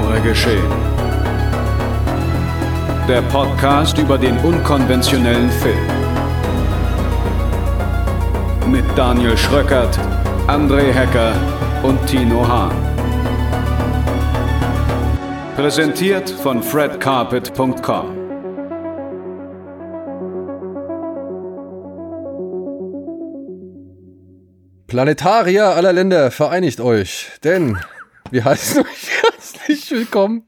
Genre geschehen. Der Podcast über den unkonventionellen Film. Mit Daniel Schröckert, André Hecker und Tino Hahn. Präsentiert von fredcarpet.com. Planetarier aller Länder, vereinigt euch, denn wir heißen euch herzlich willkommen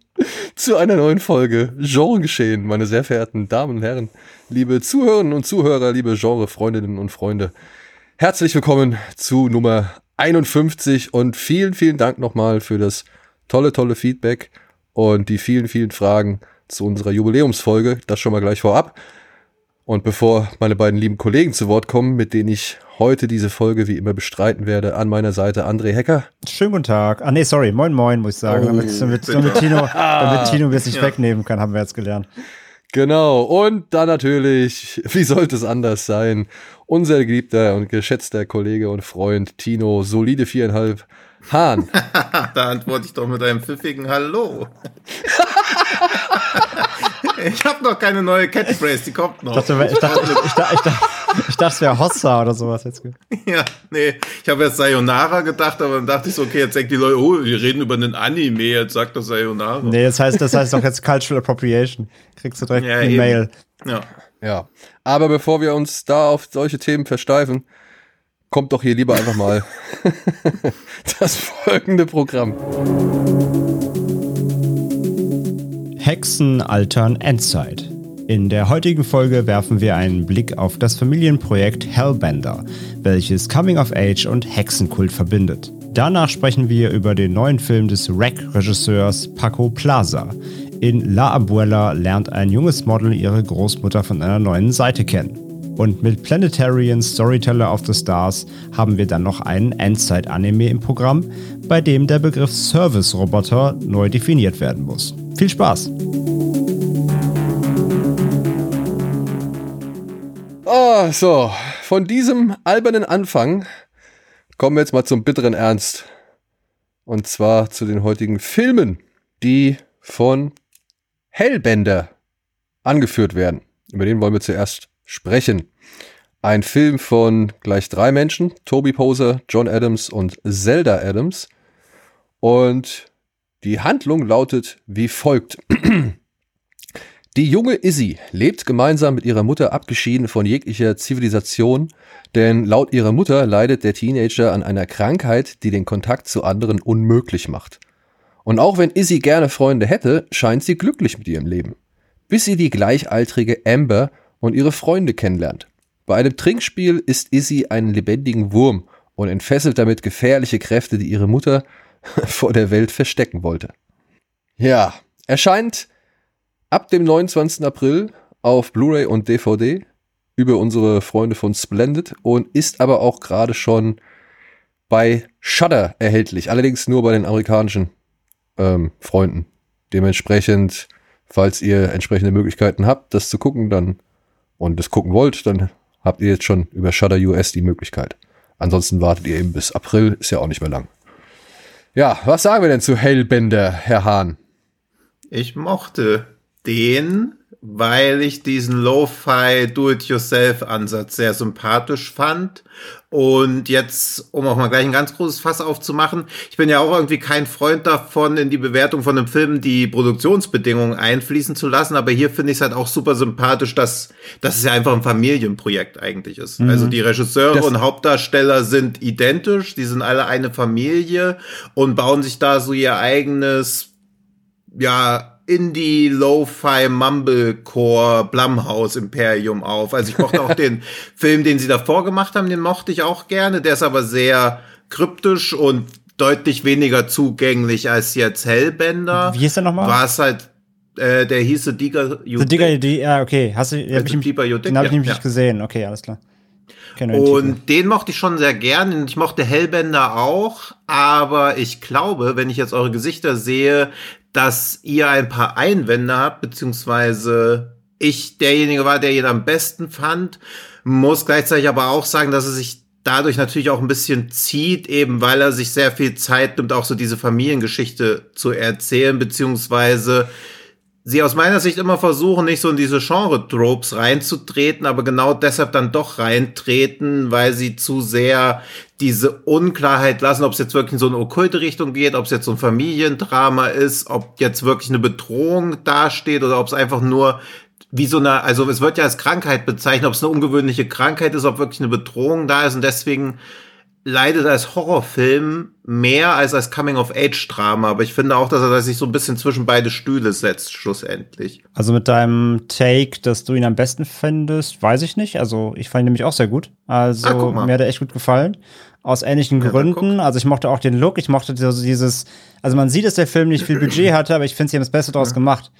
zu einer neuen Folge Genre geschehen, meine sehr verehrten Damen und Herren, liebe Zuhörerinnen und Zuhörer, liebe Genre-Freundinnen und Freunde. Herzlich willkommen zu Nummer 51 und vielen, vielen Dank nochmal für das tolle, tolle Feedback und die vielen, vielen Fragen zu unserer Jubiläumsfolge. Das schon mal gleich vorab. Und bevor meine beiden lieben Kollegen zu Wort kommen, mit denen ich heute diese Folge wie immer bestreiten werde, an meiner Seite André Hecker. Schönen guten Tag. Ah nee, sorry, moin moin, muss ich sagen. Oh, damit, damit, damit, Tino, damit Tino mir es nicht ja. wegnehmen kann, haben wir jetzt gelernt. Genau, und dann natürlich, wie sollte es anders sein, unser geliebter und geschätzter Kollege und Freund Tino, solide viereinhalb Hahn. da antworte ich doch mit einem pfiffigen Hallo. Ich habe noch keine neue Catchphrase, die kommt noch. Ich dachte, ich dachte, ich dachte, ich dachte, ich dachte es wäre Hossa oder sowas jetzt. Ja, nee, ich habe jetzt Sayonara gedacht, aber dann dachte ich so, okay, jetzt denken die Leute, oh, wir reden über einen Anime, jetzt sagt das Sayonara. Nee, das heißt, das heißt doch jetzt Cultural Appropriation. Kriegst du direkt ja, eine Mail. Ja. Ja. Aber bevor wir uns da auf solche Themen versteifen, kommt doch hier lieber einfach mal das folgende Programm. Hexen altern Endzeit. In der heutigen Folge werfen wir einen Blick auf das Familienprojekt Hellbender, welches Coming of Age und Hexenkult verbindet. Danach sprechen wir über den neuen Film des Rack-Regisseurs Paco Plaza. In La Abuela lernt ein junges Model ihre Großmutter von einer neuen Seite kennen. Und mit Planetarian Storyteller of the Stars haben wir dann noch einen Endzeit-Anime im Programm, bei dem der Begriff Service-Roboter neu definiert werden muss. Viel Spaß! Oh, so, von diesem albernen Anfang kommen wir jetzt mal zum bitteren Ernst. Und zwar zu den heutigen Filmen, die von Hellbender angeführt werden. Über den wollen wir zuerst sprechen. Ein Film von gleich drei Menschen, Toby Poser, John Adams und Zelda Adams. Und die Handlung lautet wie folgt. Die junge Izzy lebt gemeinsam mit ihrer Mutter abgeschieden von jeglicher Zivilisation, denn laut ihrer Mutter leidet der Teenager an einer Krankheit, die den Kontakt zu anderen unmöglich macht. Und auch wenn Izzy gerne Freunde hätte, scheint sie glücklich mit ihrem Leben. Bis sie die gleichaltrige Amber und ihre Freunde kennenlernt. Bei einem Trinkspiel ist Izzy einen lebendigen Wurm und entfesselt damit gefährliche Kräfte, die ihre Mutter vor der Welt verstecken wollte. Ja, erscheint ab dem 29. April auf Blu-ray und DVD über unsere Freunde von Splendid und ist aber auch gerade schon bei Shudder erhältlich, allerdings nur bei den amerikanischen ähm, Freunden. Dementsprechend, falls ihr entsprechende Möglichkeiten habt, das zu gucken, dann und das gucken wollt, dann habt ihr jetzt schon über Shudder US die Möglichkeit. Ansonsten wartet ihr eben bis April, ist ja auch nicht mehr lang. Ja, was sagen wir denn zu Hellbender, Herr Hahn? Ich mochte den, weil ich diesen Lo-Fi Do-it-yourself-Ansatz sehr sympathisch fand und jetzt, um auch mal gleich ein ganz großes Fass aufzumachen, ich bin ja auch irgendwie kein Freund davon, in die Bewertung von einem Film die Produktionsbedingungen einfließen zu lassen, aber hier finde ich es halt auch super sympathisch, dass, dass es ja einfach ein Familienprojekt eigentlich ist. Mhm. Also die Regisseure das und Hauptdarsteller sind identisch, die sind alle eine Familie und bauen sich da so ihr eigenes, ja, Indie, Lo-Fi, Mumblecore, Blumhouse Imperium auf. Also ich mochte auch den Film, den sie davor gemacht haben, den mochte ich auch gerne. Der ist aber sehr kryptisch und deutlich weniger zugänglich als jetzt Hellbender. Wie hieß der nochmal? War es halt, äh, der hieß The Digger You The Digger You ja, okay. Hast du, hab ich, den habe ich nämlich ja. nicht gesehen. Okay, alles klar. Und den mochte ich schon sehr gern. Ich mochte Hellbender auch. Aber ich glaube, wenn ich jetzt eure Gesichter sehe, dass ihr ein paar Einwände habt, beziehungsweise ich derjenige war, der ihn am besten fand, muss gleichzeitig aber auch sagen, dass es sich dadurch natürlich auch ein bisschen zieht, eben weil er sich sehr viel Zeit nimmt, auch so diese Familiengeschichte zu erzählen, beziehungsweise sie aus meiner Sicht immer versuchen, nicht so in diese Genre-Tropes reinzutreten, aber genau deshalb dann doch reintreten, weil sie zu sehr diese Unklarheit lassen, ob es jetzt wirklich in so eine okkulte Richtung geht, ob es jetzt so ein Familiendrama ist, ob jetzt wirklich eine Bedrohung dasteht oder ob es einfach nur wie so eine, also es wird ja als Krankheit bezeichnet, ob es eine ungewöhnliche Krankheit ist, ob wirklich eine Bedrohung da ist und deswegen leidet als Horrorfilm mehr als als Coming-of-Age-Drama, aber ich finde auch, dass er sich so ein bisschen zwischen beide Stühle setzt, schlussendlich. Also mit deinem Take, dass du ihn am besten findest, weiß ich nicht. Also ich fand ihn nämlich auch sehr gut. Also ah, mir hat er echt gut gefallen. Aus ähnlichen ja, Gründen. Also ich mochte auch den Look, ich mochte dieses, also man sieht, dass der Film nicht viel Budget hatte, aber ich finde, sie haben das Beste daraus gemacht.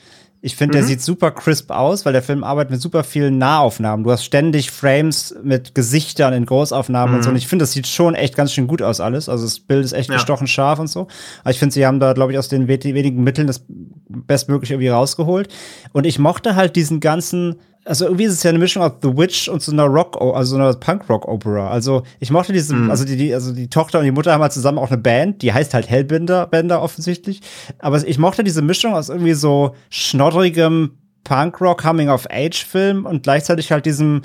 Ich finde, mhm. der sieht super crisp aus, weil der Film arbeitet mit super vielen Nahaufnahmen. Du hast ständig Frames mit Gesichtern in Großaufnahmen mhm. und so. Und ich finde, das sieht schon echt ganz schön gut aus alles. Also das Bild ist echt ja. gestochen scharf und so. Aber ich finde, sie haben da, glaube ich, aus den wenigen Mitteln das bestmöglich irgendwie rausgeholt. Und ich mochte halt diesen ganzen also irgendwie ist es ja eine Mischung aus The Witch und so einer Rock, also so einer Punk-Rock-Opera. Also ich mochte diese, mm. also die, die, also die Tochter und die Mutter haben halt zusammen auch eine Band, die heißt halt Hellbender, Bender offensichtlich. Aber ich mochte diese Mischung aus irgendwie so schnoddrigem Punk-Rock Coming-of-Age-Film und gleichzeitig halt diesem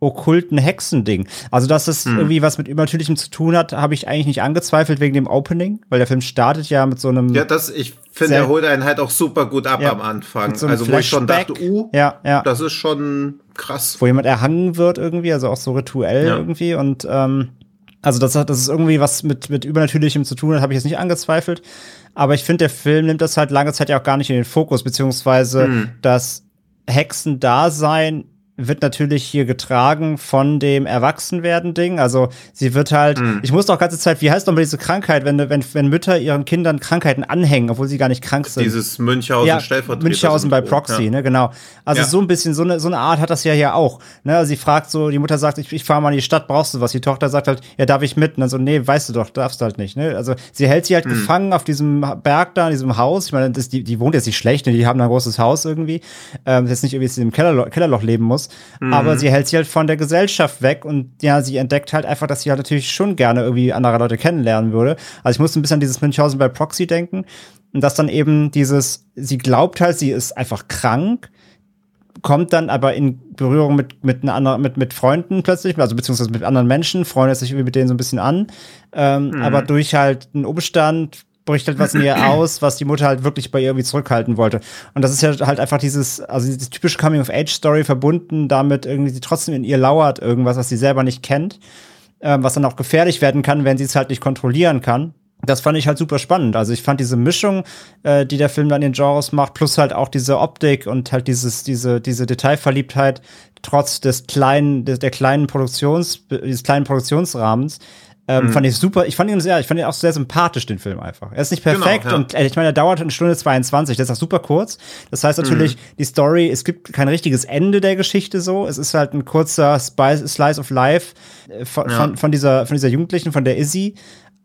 okkulten Hexending. Also, dass es hm. irgendwie was mit Übernatürlichem zu tun hat, habe ich eigentlich nicht angezweifelt wegen dem Opening, weil der Film startet ja mit so einem. Ja, das, ich finde, er holt einen halt auch super gut ab ja, am Anfang. So also, wo ich schon dachte, uh, ja, ja. das ist schon krass. Wo jemand erhangen wird irgendwie, also auch so rituell ja. irgendwie und, ähm, also, dass, dass es irgendwie was mit, mit Übernatürlichem zu tun hat, habe ich jetzt nicht angezweifelt. Aber ich finde, der Film nimmt das halt lange Zeit ja auch gar nicht in den Fokus, beziehungsweise hm. das Hexendasein wird natürlich hier getragen von dem Erwachsenwerden-Ding. Also sie wird halt, mhm. ich muss doch ganze Zeit, wie heißt doch mal diese Krankheit, wenn, wenn, wenn Mütter ihren Kindern Krankheiten anhängen, obwohl sie gar nicht krank sind. Dieses Münchhausen ja. Münchhausen bei Proxy, ja. ne, genau. Also ja. so ein bisschen, so eine, so eine Art hat das ja hier auch. Ne? Also sie fragt so, die Mutter sagt, ich, ich fahre mal in die Stadt, brauchst du was? Die Tochter sagt halt, ja, darf ich mit? Und dann so, nee, weißt du doch, darfst du halt nicht. Ne? Also sie hält sie halt mhm. gefangen auf diesem Berg da, in diesem Haus. Ich meine, das, die, die wohnt jetzt nicht schlecht, ne? die haben da ein großes Haus irgendwie. Ähm, jetzt nicht irgendwie in einem Kellerloch, Kellerloch leben muss. Mhm. Aber sie sie hält sich halt von der Gesellschaft weg und ja, sie entdeckt halt einfach, dass sie halt natürlich schon gerne irgendwie andere Leute kennenlernen würde. Also ich musste ein bisschen an dieses Münchhausen bei Proxy denken und dass dann eben dieses, sie glaubt halt, sie ist einfach krank, kommt dann aber in Berührung mit, mit, einer anderen, mit, mit Freunden plötzlich, also beziehungsweise mit anderen Menschen, freundet sich irgendwie mit denen so ein bisschen an. Ähm, mhm. Aber durch halt einen Umstand bricht halt was in ihr aus, was die Mutter halt wirklich bei ihr irgendwie zurückhalten wollte. Und das ist ja halt einfach dieses, also diese typische Coming-of-Age-Story verbunden damit irgendwie, sie trotzdem in ihr lauert irgendwas, was sie selber nicht kennt, ähm, was dann auch gefährlich werden kann, wenn sie es halt nicht kontrollieren kann. Das fand ich halt super spannend. Also ich fand diese Mischung, äh, die der Film dann in den Genres macht, plus halt auch diese Optik und halt dieses, diese, diese Detailverliebtheit, trotz des kleinen, des, der kleinen Produktions, des kleinen Produktionsrahmens, ähm, mhm. Fand ich super. Ich fand ihn sehr, ich fand ihn auch sehr sympathisch, den Film einfach. Er ist nicht genau, perfekt genau, ja. und äh, ich meine, er dauert eine Stunde 22. Das ist auch super kurz. Das heißt natürlich, mhm. die Story, es gibt kein richtiges Ende der Geschichte so. Es ist halt ein kurzer Slice of Life äh, von, ja. von, von, dieser, von dieser Jugendlichen, von der Izzy.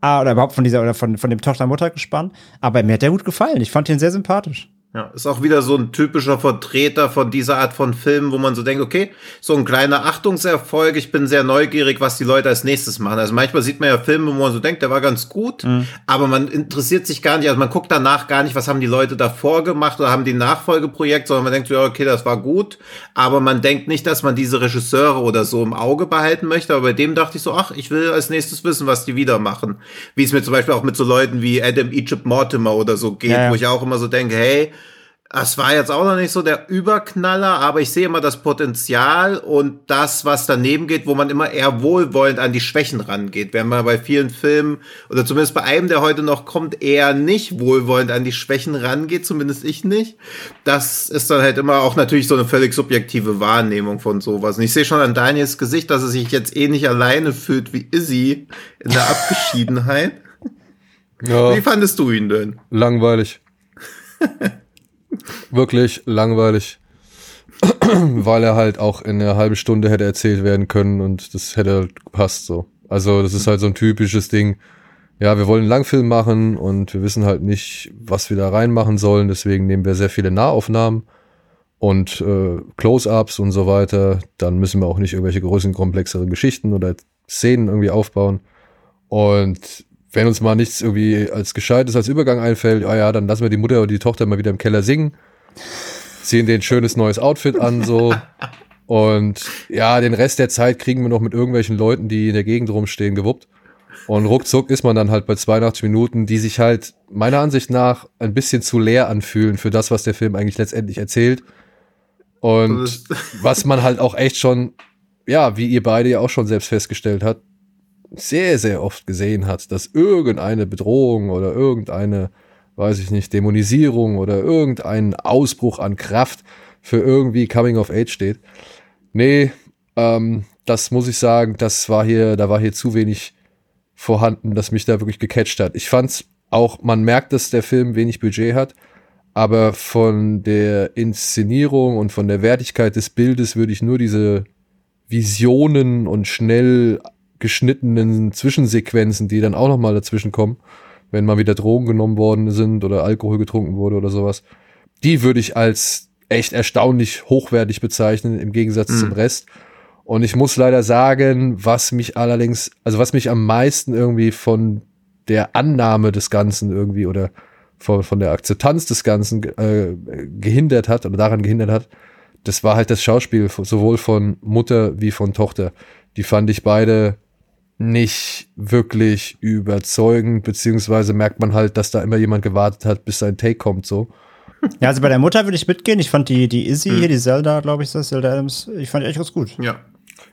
Ah, oder überhaupt von dieser, oder von, von dem Tochter-Mutter gespannt. Aber mir hat der gut gefallen. Ich fand ihn sehr sympathisch. Ja, ist auch wieder so ein typischer Vertreter von dieser Art von Filmen, wo man so denkt, okay, so ein kleiner Achtungserfolg, ich bin sehr neugierig, was die Leute als nächstes machen. Also manchmal sieht man ja Filme, wo man so denkt, der war ganz gut, mhm. aber man interessiert sich gar nicht, also man guckt danach gar nicht, was haben die Leute davor gemacht oder haben die Nachfolgeprojekt, sondern man denkt so, ja, okay, das war gut, aber man denkt nicht, dass man diese Regisseure oder so im Auge behalten möchte, aber bei dem dachte ich so, ach, ich will als nächstes wissen, was die wieder machen. Wie es mir zum Beispiel auch mit so Leuten wie Adam Egypt Mortimer oder so geht, ja, ja. wo ich auch immer so denke, hey, es war jetzt auch noch nicht so der Überknaller, aber ich sehe immer das Potenzial und das, was daneben geht, wo man immer eher wohlwollend an die Schwächen rangeht. Wenn man bei vielen Filmen, oder zumindest bei einem, der heute noch kommt, eher nicht wohlwollend an die Schwächen rangeht, zumindest ich nicht. Das ist dann halt immer auch natürlich so eine völlig subjektive Wahrnehmung von sowas. Und ich sehe schon an Daniels Gesicht, dass er sich jetzt eh nicht alleine fühlt wie Izzy in der Abgeschiedenheit. Ja. Wie fandest du ihn denn? Langweilig. Wirklich langweilig. Weil er halt auch in einer halben Stunde hätte erzählt werden können und das hätte halt gepasst so. Also das ist halt so ein typisches Ding. Ja, wir wollen einen Langfilm machen und wir wissen halt nicht, was wir da reinmachen sollen. Deswegen nehmen wir sehr viele Nahaufnahmen und äh, Close-ups und so weiter. Dann müssen wir auch nicht irgendwelche größeren, komplexeren Geschichten oder Szenen irgendwie aufbauen. Und wenn uns mal nichts irgendwie als Gescheites als Übergang einfällt, ah ja, dann lassen wir die Mutter und die Tochter mal wieder im Keller singen, ziehen den schönes neues Outfit an, so. Und ja, den Rest der Zeit kriegen wir noch mit irgendwelchen Leuten, die in der Gegend rumstehen, gewuppt. Und ruckzuck ist man dann halt bei 82 Minuten, die sich halt meiner Ansicht nach ein bisschen zu leer anfühlen für das, was der Film eigentlich letztendlich erzählt. Und was man halt auch echt schon, ja, wie ihr beide ja auch schon selbst festgestellt habt, sehr, sehr oft gesehen hat, dass irgendeine Bedrohung oder irgendeine, weiß ich nicht, Dämonisierung oder irgendein Ausbruch an Kraft für irgendwie Coming of Age steht. Nee, ähm, das muss ich sagen, das war hier, da war hier zu wenig vorhanden, das mich da wirklich gecatcht hat. Ich fand's auch, man merkt, dass der Film wenig Budget hat, aber von der Inszenierung und von der Wertigkeit des Bildes würde ich nur diese Visionen und schnell geschnittenen Zwischensequenzen, die dann auch noch mal dazwischen kommen, wenn mal wieder Drogen genommen worden sind oder Alkohol getrunken wurde oder sowas. Die würde ich als echt erstaunlich hochwertig bezeichnen im Gegensatz mhm. zum Rest. Und ich muss leider sagen, was mich allerdings, also was mich am meisten irgendwie von der Annahme des Ganzen irgendwie oder von, von der Akzeptanz des Ganzen äh, gehindert hat oder daran gehindert hat, das war halt das Schauspiel sowohl von Mutter wie von Tochter. Die fand ich beide nicht wirklich überzeugend, beziehungsweise merkt man halt, dass da immer jemand gewartet hat, bis sein Take kommt, so. Ja, also bei der Mutter würde ich mitgehen. Ich fand die, die Izzy hm. hier, die Zelda, glaube ich, das, Zelda Adams, ich fand die echt ganz gut. Ja.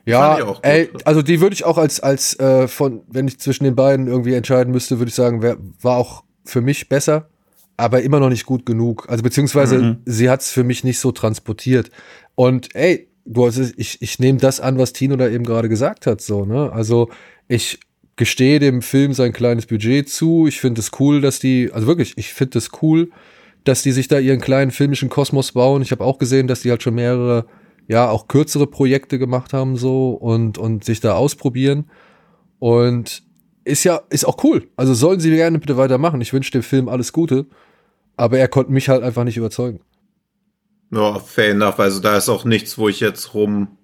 Ja, ey, also die würde ich auch als, als äh, von, wenn ich zwischen den beiden irgendwie entscheiden müsste, würde ich sagen, wär, war auch für mich besser, aber immer noch nicht gut genug. Also beziehungsweise mhm. sie hat es für mich nicht so transportiert. Und ey, du hast ich, ich nehme das an, was Tino da eben gerade gesagt hat. So, ne? Also ich gestehe dem Film sein kleines Budget zu. Ich finde es cool, dass die, also wirklich, ich finde es cool, dass die sich da ihren kleinen filmischen Kosmos bauen. Ich habe auch gesehen, dass die halt schon mehrere, ja, auch kürzere Projekte gemacht haben so und, und sich da ausprobieren. Und ist ja, ist auch cool. Also sollen sie gerne bitte weitermachen. Ich wünsche dem Film alles Gute. Aber er konnte mich halt einfach nicht überzeugen. Ja, fair enough. Also da ist auch nichts, wo ich jetzt rum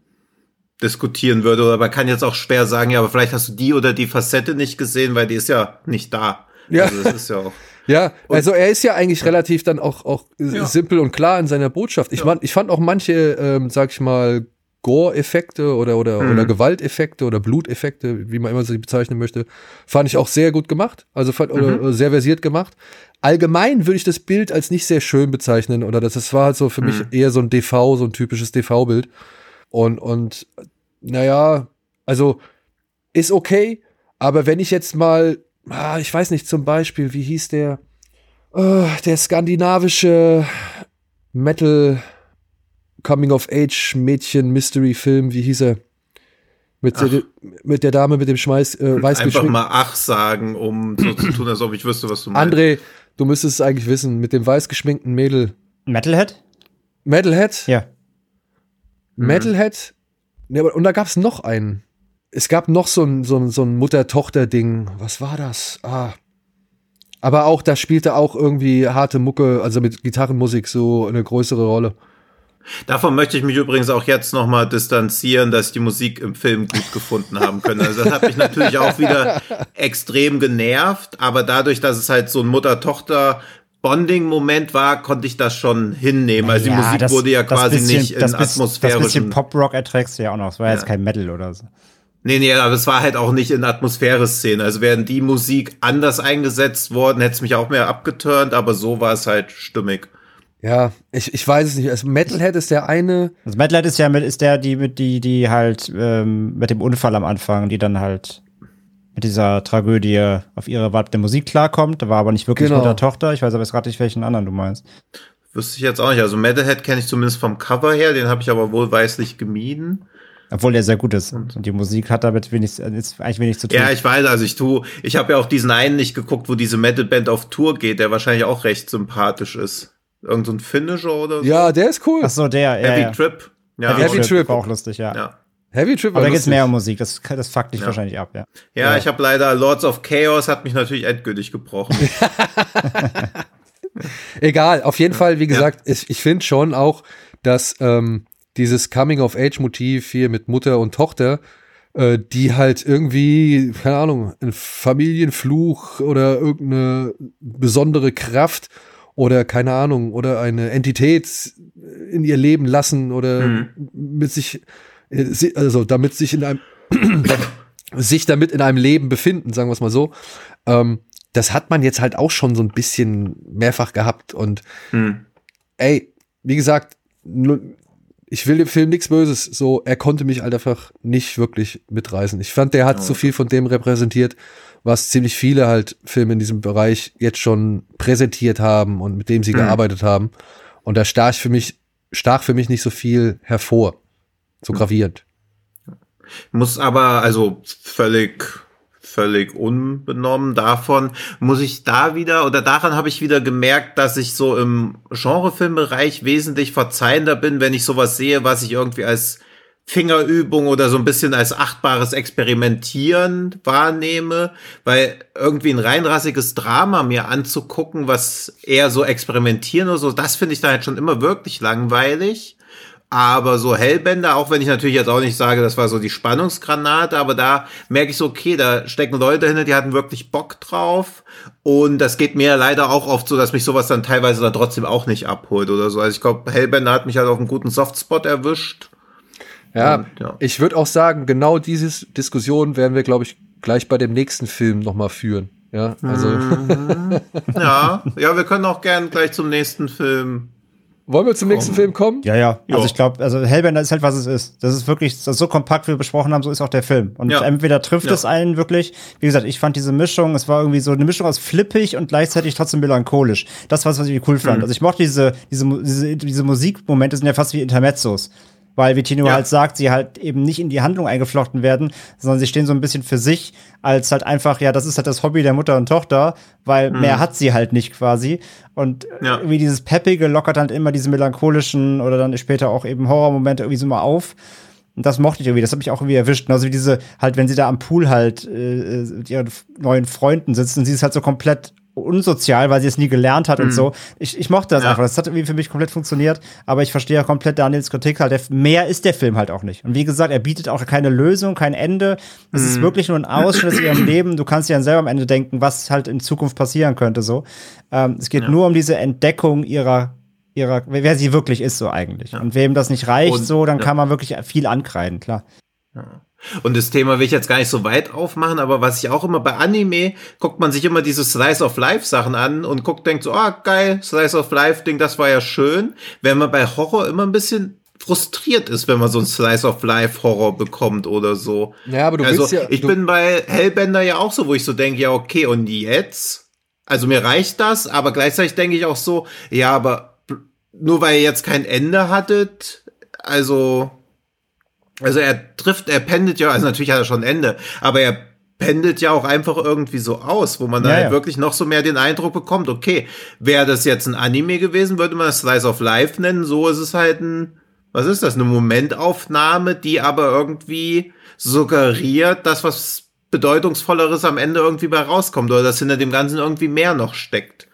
diskutieren würde. Oder man kann jetzt auch schwer sagen, ja, aber vielleicht hast du die oder die Facette nicht gesehen, weil die ist ja nicht da. Ja. Also das ist ja auch. Ja, also er ist ja eigentlich relativ dann auch, auch ja. simpel und klar in seiner Botschaft. Ich, ja. mein, ich fand auch manche, ähm, sag ich mal, Gore-Effekte oder, oder, mhm. oder Gewalteffekte oder Bluteffekte, wie man immer sie bezeichnen möchte, fand ich auch sehr gut gemacht. Also fand, mhm. oder sehr versiert gemacht. Allgemein würde ich das Bild als nicht sehr schön bezeichnen oder das, das war halt so für mhm. mich eher so ein DV, so ein typisches DV-Bild. Und, und, naja, also ist okay, aber wenn ich jetzt mal ah, ich weiß nicht, zum Beispiel, wie hieß der, oh, der skandinavische Metal Coming of Age Mädchen Mystery Film, wie hieß er? Mit, der, mit der Dame mit dem Schmeiß äh, weiß Einfach mal ach sagen, um so zu tun, als ob ich wüsste, was du meinst. André, du müsstest es eigentlich wissen, mit dem weiß geschminkten Mädel. Metalhead? Metalhead? Ja. Metalhead? Mhm. Ja, und da gab es noch einen es gab noch so ein, so ein, so ein Mutter-Tochter-Ding. Was war das? Ah. Aber auch, da spielte auch irgendwie harte Mucke, also mit Gitarrenmusik so eine größere Rolle. Davon möchte ich mich übrigens auch jetzt nochmal distanzieren, dass ich die Musik im Film gut gefunden haben können. Also das hat mich natürlich auch wieder extrem genervt, aber dadurch, dass es halt so ein Mutter-Tochter Bonding-Moment war, konnte ich das schon hinnehmen. Also ja, die Musik das, wurde ja quasi bisschen, nicht in atmosphärischen... Das bisschen Pop-Rock erträgst du ja auch noch. Es war ja. jetzt kein Metal oder so. Nee, nee, aber es war halt auch nicht in Atmosphäre-Szene. Also wären die Musik anders eingesetzt worden, hätte es mich auch mehr abgeturnt, aber so war es halt stimmig. Ja, ich, ich weiß es nicht. Also Metalhead ist der eine. Also Metalhead ist ja mit, ist der, die mit, die, die halt ähm, mit dem Unfall am Anfang, die dann halt mit dieser Tragödie auf ihre Art der Musik klarkommt. Da war aber nicht wirklich genau. Mutter Tochter. Ich weiß aber jetzt gerade nicht, welchen anderen du meinst. Wüsste ich jetzt auch nicht. Also Metalhead kenne ich zumindest vom Cover her, den habe ich aber wohlweislich gemieden. Obwohl der sehr gut ist. Und die Musik hat damit wenig, ist eigentlich wenig zu tun. Ja, ich weiß, also ich tu, ich habe ja auch diesen einen nicht geguckt, wo diese Metalband auf Tour geht, der wahrscheinlich auch recht sympathisch ist. Irgend so ein Finisher oder so. Ja, der ist cool. Ach so, der, ja, Heavy ja. Trip. Ja. Heavy, Heavy Trip. Trip. War auch lustig, ja. ja. Heavy Trip Aber da geht's mehr um Musik, das, das fuckt dich ja. wahrscheinlich ab, ja. Ja, ja. ich habe leider Lords of Chaos hat mich natürlich endgültig gebrochen. Egal, auf jeden Fall, wie gesagt, ich, ich finde schon auch, dass ähm, dieses Coming-of-Age-Motiv hier mit Mutter und Tochter äh, die halt irgendwie, keine Ahnung, ein Familienfluch oder irgendeine besondere Kraft oder keine Ahnung, oder eine Entität in ihr Leben lassen oder Mhm. mit sich, äh, also damit sich in einem, sich damit in einem Leben befinden, sagen wir es mal so. Ähm, das hat man jetzt halt auch schon so ein bisschen mehrfach gehabt und Hm. ey, wie gesagt, ich will dem Film nichts Böses. So, er konnte mich halt einfach nicht wirklich mitreißen. Ich fand, der hat so viel von dem repräsentiert, was ziemlich viele halt Filme in diesem Bereich jetzt schon präsentiert haben und mit dem sie Mhm. gearbeitet haben. Und da stach für mich, stach für mich nicht so viel hervor. So gravierend. Muss aber, also völlig, völlig unbenommen davon, muss ich da wieder, oder daran habe ich wieder gemerkt, dass ich so im Genrefilmbereich wesentlich verzeihender bin, wenn ich sowas sehe, was ich irgendwie als Fingerübung oder so ein bisschen als achtbares Experimentieren wahrnehme, weil irgendwie ein reinrassiges Drama mir anzugucken, was eher so experimentieren oder so, das finde ich da halt schon immer wirklich langweilig. Aber so Hellbänder, auch wenn ich natürlich jetzt auch nicht sage, das war so die Spannungsgranate, aber da merke ich so, okay, da stecken Leute hinter, die hatten wirklich Bock drauf. Und das geht mir leider auch oft so, dass mich sowas dann teilweise dann trotzdem auch nicht abholt oder so. Also ich glaube, Hellbänder hat mich halt auf einen guten Softspot erwischt. Ja, Und, ja. ich würde auch sagen, genau diese Diskussion werden wir, glaube ich, gleich bei dem nächsten Film nochmal führen. Ja, also Ja, ja, wir können auch gern gleich zum nächsten Film. wollen wir zum nächsten Film kommen? Ja, ja. Ja. Also ich glaube, also Hellbender ist halt, was es ist. Das ist wirklich das ist so kompakt, wie wir besprochen haben, so ist auch der Film. Und Ja. entweder trifft Ja. es einen wirklich, wie gesagt, ich fand diese Mischung, es war irgendwie so eine Mischung aus flippig und gleichzeitig trotzdem melancholisch. Das war was, was ich cool Mhm. fand. Also ich mochte diese, diese, diese, diese Musikmomente sind ja fast wie Intermezzos. Weil, wie Tino Ja. halt sagt, sie halt eben nicht in die Handlung eingeflochten werden, sondern sie stehen so ein bisschen für sich, als halt einfach, ja, das ist halt das Hobby der Mutter und Tochter, weil mehr hat sie halt nicht quasi. Und Mhm. Ja. irgendwie dieses Peppige lockert dann immer diese melancholischen oder dann später auch eben Horrormomente irgendwie so mal auf. Und das mochte ich irgendwie, das habe ich auch irgendwie erwischt. Also wie diese, halt, wenn sie da am Pool halt äh, mit ihren neuen Freunden sitzen, sie ist halt so komplett unsozial, weil sie es nie gelernt hat und so. Ich, ich mochte das Ja. einfach. Das hat irgendwie für mich komplett funktioniert, aber ich verstehe ja komplett Daniels Kritik halt. Der, mehr ist der Film halt auch nicht. Und wie gesagt, er bietet auch keine Lösung, kein Ende. Es ist wirklich nur ein Ausschnitt aus ihrem Leben. Du kannst dir dann selber am Ende denken, was halt in Zukunft passieren könnte, so. Ähm, es geht nur um diese Entdeckung ihrer ihrer, wer sie wirklich ist, so eigentlich. Und wem das nicht reicht, Und- so, dann ja. kann man wirklich viel ankreiden, klar. Und das Thema will ich jetzt gar nicht so weit aufmachen, aber was ich auch immer bei Anime, guckt man sich immer diese Slice of Life Sachen an und guckt, denkt so, ah, geil, Slice of Life Ding, das war ja schön. Wenn man bei Horror immer ein bisschen frustriert ist, wenn man so ein Slice of Life Horror bekommt oder so. Ja, aber du also ja. ich du, bin bei Hellbender ja auch so, wo ich so denke, ja, okay, und jetzt? Also mir reicht das, aber gleichzeitig denke ich auch so, ja, aber nur weil ihr jetzt kein Ende hattet, also, also er trifft, er pendelt ja, also natürlich hat er schon ein Ende, aber er pendelt ja auch einfach irgendwie so aus, wo man dann Ja, halt ja. wirklich noch so mehr den Eindruck bekommt, okay, wäre das jetzt ein Anime gewesen, würde man das Slice of Life nennen, so ist es halt ein, was ist das, eine Momentaufnahme, die aber irgendwie suggeriert, dass was bedeutungsvolleres am Ende irgendwie bei rauskommt oder dass hinter dem Ganzen irgendwie mehr noch steckt.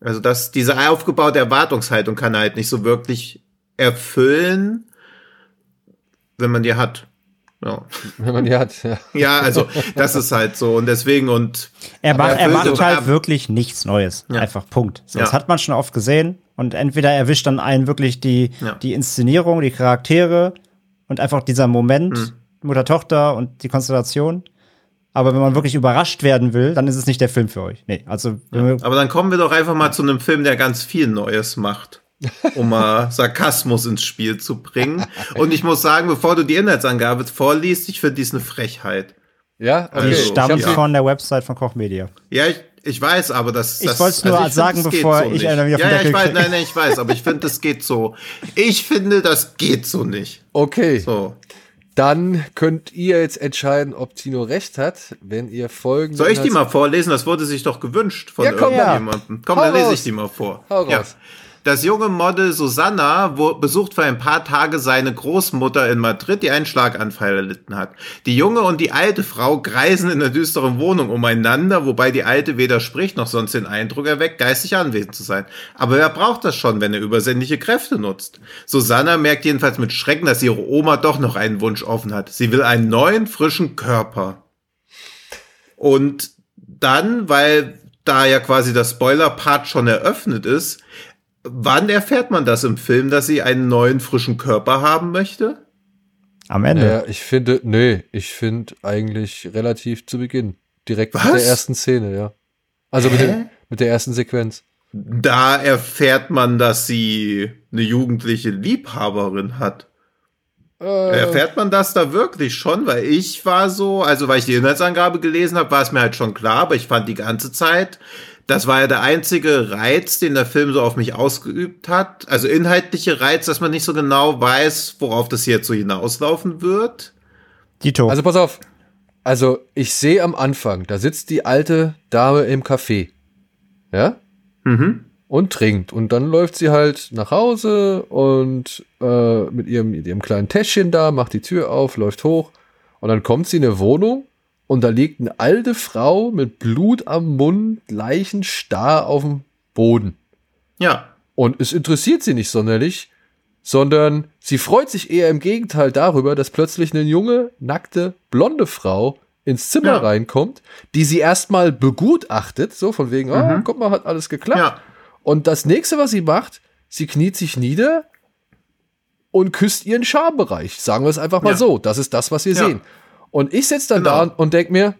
Also dass diese aufgebaute Erwartungshaltung kann er halt nicht so wirklich erfüllen, wenn man die hat. Ja, wenn man die hat. Ja. ja also das ist halt so und deswegen und Er macht, er macht und halt ab- wirklich nichts Neues. Ja. Einfach Punkt. So, Das hat man schon oft gesehen. Und entweder erwischt dann einen wirklich die, Ja. die Inszenierung, die Charaktere und einfach dieser Moment, Hm. Mutter-Tochter und die Konstellation. Aber wenn man wirklich überrascht werden will, dann ist es nicht der Film für euch. Nee, also Aber dann kommen wir doch einfach mal zu einem Film, der ganz viel Neues macht. Um mal Sarkasmus ins Spiel zu bringen. Und ich muss sagen, bevor du die Inhaltsangabe vorliest, ich finde, die ist eine Frechheit. Ja, die okay. Also, stammt ich sie- von der Website von Koch Media. Ja, ich, ich weiß, aber das. Ich das wollt's nur find, sagen, geht bevor ich nicht. einer wieder Ja, ja, ich weiß, nein, nein, ich weiß, aber ich finde, das geht so. Ich finde, das geht so nicht. Okay, So. dann könnt ihr jetzt entscheiden, ob Tino recht hat, wenn ihr folgende. Soll ich die mal vorlesen? Das wurde sich doch gewünscht von Ja, komm, ja. irgendjemandem. Komm, Hau dann lese raus. ich die mal vor. Hau Ja. raus. Das junge Model Susanna besucht für ein paar Tage seine Großmutter in Madrid, die einen Schlaganfall erlitten hat. Die junge und die alte Frau kreisen in der düsteren Wohnung umeinander, wobei die alte weder spricht noch sonst den Eindruck erweckt, geistig anwesend zu sein. Aber wer braucht das schon, wenn er übersinnliche Kräfte nutzt? Susanna merkt jedenfalls mit Schrecken, dass ihre Oma doch noch einen Wunsch offen hat. Sie will einen neuen, frischen Körper. Und dann, weil da ja quasi das Spoiler-Part schon eröffnet ist, wann erfährt man das im Film, dass sie einen neuen, frischen Körper haben möchte? Am Ende. Ja, ich finde, nee, ich finde eigentlich relativ zu Beginn. Direkt Was? mit der ersten Szene, ja. Also mit, dem, mit der ersten Sequenz. Da erfährt man, dass sie eine jugendliche Liebhaberin hat. Äh, Erfährt man das da wirklich schon? Weil ich war so, also weil ich die Inhaltsangabe gelesen habe, war es mir halt schon klar, aber ich fand die ganze Zeit, das war ja der einzige Reiz, den der Film so auf mich ausgeübt hat. Also inhaltliche Reiz, dass man nicht so genau weiß, worauf das jetzt so hinauslaufen wird. Dito. Also pass auf. Also ich sehe am Anfang, da sitzt die alte Dame im Café. Ja? Mhm. Und trinkt. Und dann läuft sie halt nach Hause und äh, mit, ihrem, mit ihrem kleinen Täschchen da, macht die Tür auf, läuft hoch. Und dann kommt sie in eine Wohnung und da liegt eine alte Frau mit Blut am Mund, leichenstarr auf dem Boden. Ja. Und es interessiert sie nicht sonderlich, sondern sie freut sich eher im Gegenteil darüber, dass plötzlich eine junge, nackte, blonde Frau ins Zimmer Ja. reinkommt, die sie erstmal begutachtet, so von wegen, oh, guck mal, hat alles geklappt. Ja. Und das nächste, was sie macht, sie kniet sich nieder und küsst ihren Schambereich. Sagen wir es einfach mal Ja. so. Das ist das, was wir Ja. sehen. Und ich sitze dann Genau. da und denk mir,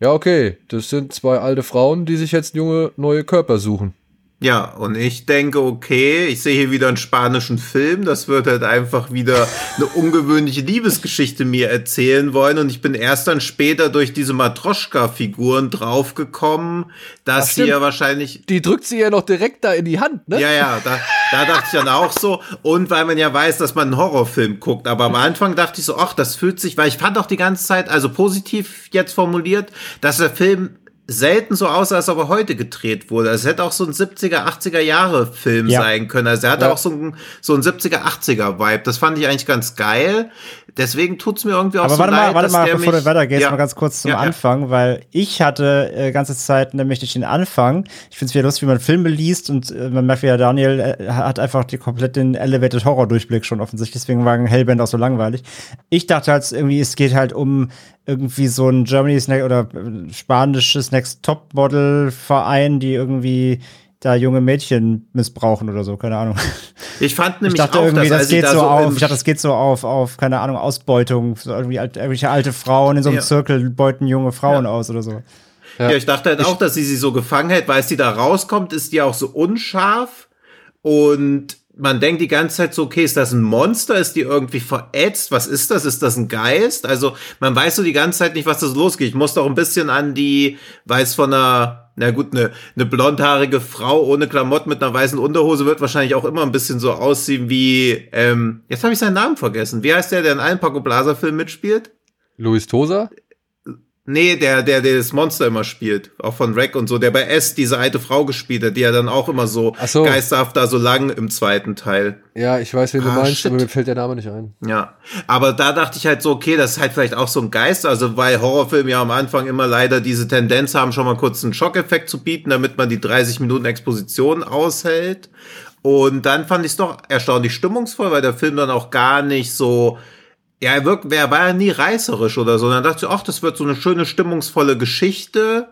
ja, okay, das sind zwei alte Frauen, die sich jetzt junge, neue Körper suchen. Ja, und ich denke, okay, ich sehe hier wieder einen spanischen Film. Das wird halt einfach wieder eine ungewöhnliche Liebesgeschichte mir erzählen wollen. Und ich bin erst dann später durch diese Matroschka-Figuren draufgekommen, dass Ach, sie ja wahrscheinlich Die drückt sie ja noch direkt da in die Hand, ne? Ja, ja, da, da dachte ich dann auch so. Und weil man ja weiß, dass man einen Horrorfilm guckt. Aber am Anfang dachte ich so, ach, das fühlt sich, weil ich fand auch die ganze Zeit, also positiv jetzt formuliert, dass der Film selten so aussah, als ob er heute gedreht wurde. Es hätte auch so ein 70er, 80er Jahre Film Ja. sein können. Also er hatte Ja. auch so ein, so ein 70er, 80er Vibe. Das fand ich eigentlich ganz geil. Deswegen tut's mir irgendwie auch Aber so warte leid, mal, warte mal, bevor mich, du weitergehst, ja. mal ganz kurz zum Ja. Anfang, weil ich hatte äh, ganze Zeit nämlich nicht den Anfang. Ich finde es wieder lustig, wie man Filme liest und äh, man merkt wieder, Daniel äh, hat einfach die komplett den Elevated Horror Durchblick schon offensichtlich, deswegen war Hellband auch so langweilig. Ich dachte halt irgendwie, es geht halt um irgendwie so ein Germany's Next oder spanisches Next Top Model Verein, die irgendwie da junge Mädchen missbrauchen oder so, keine Ahnung. Ich fand Ich nämlich dachte auch, irgendwie, dass das geht da so auf, ich dachte, das geht so auf, auf, keine Ahnung, Ausbeutung, so irgendwie alt, irgendwelche alte Frauen in so einem Ja. Zirkel beuten junge Frauen aus oder so. Ja, ich dachte halt auch, dass sie sie so gefangen hält, weil als sie da rauskommt, ist die auch so unscharf und man denkt die ganze Zeit so, okay, ist das ein Monster? Ist die irgendwie verätzt? Was ist das? Ist das ein Geist? Also man weiß so die ganze Zeit nicht, was das losgeht. Ich muss doch ein bisschen an die, weiß von einer, na gut, eine, eine blondhaarige Frau ohne Klamotten mit einer weißen Unterhose wird wahrscheinlich auch immer ein bisschen so aussehen wie, ähm, jetzt habe ich seinen Namen vergessen. Wie heißt der, der in allen Paco Blaser Filmen mitspielt? Luis Tosa? Nee, der, der, der das Monster immer spielt. Auch von Rack und so, der bei S diese alte Frau gespielt hat, die ja dann auch immer so, Ach so. geisterhaft da so lang im zweiten Teil. Ja, ich weiß, wen du Ah, meinst, shit. aber mir fällt der Name nicht ein. Ja. Aber da dachte ich halt so, okay, das ist halt vielleicht auch so ein Geist, also weil Horrorfilme ja am Anfang immer leider diese Tendenz haben, schon mal kurz einen Schockeffekt zu bieten, damit man die 30 Minuten Exposition aushält. Und dann fand ich es doch erstaunlich stimmungsvoll, weil der Film dann auch gar nicht so, ja, er wirkt, er war ja nie reißerisch oder so. Dann dachte ich, ach, das wird so eine schöne, stimmungsvolle Geschichte.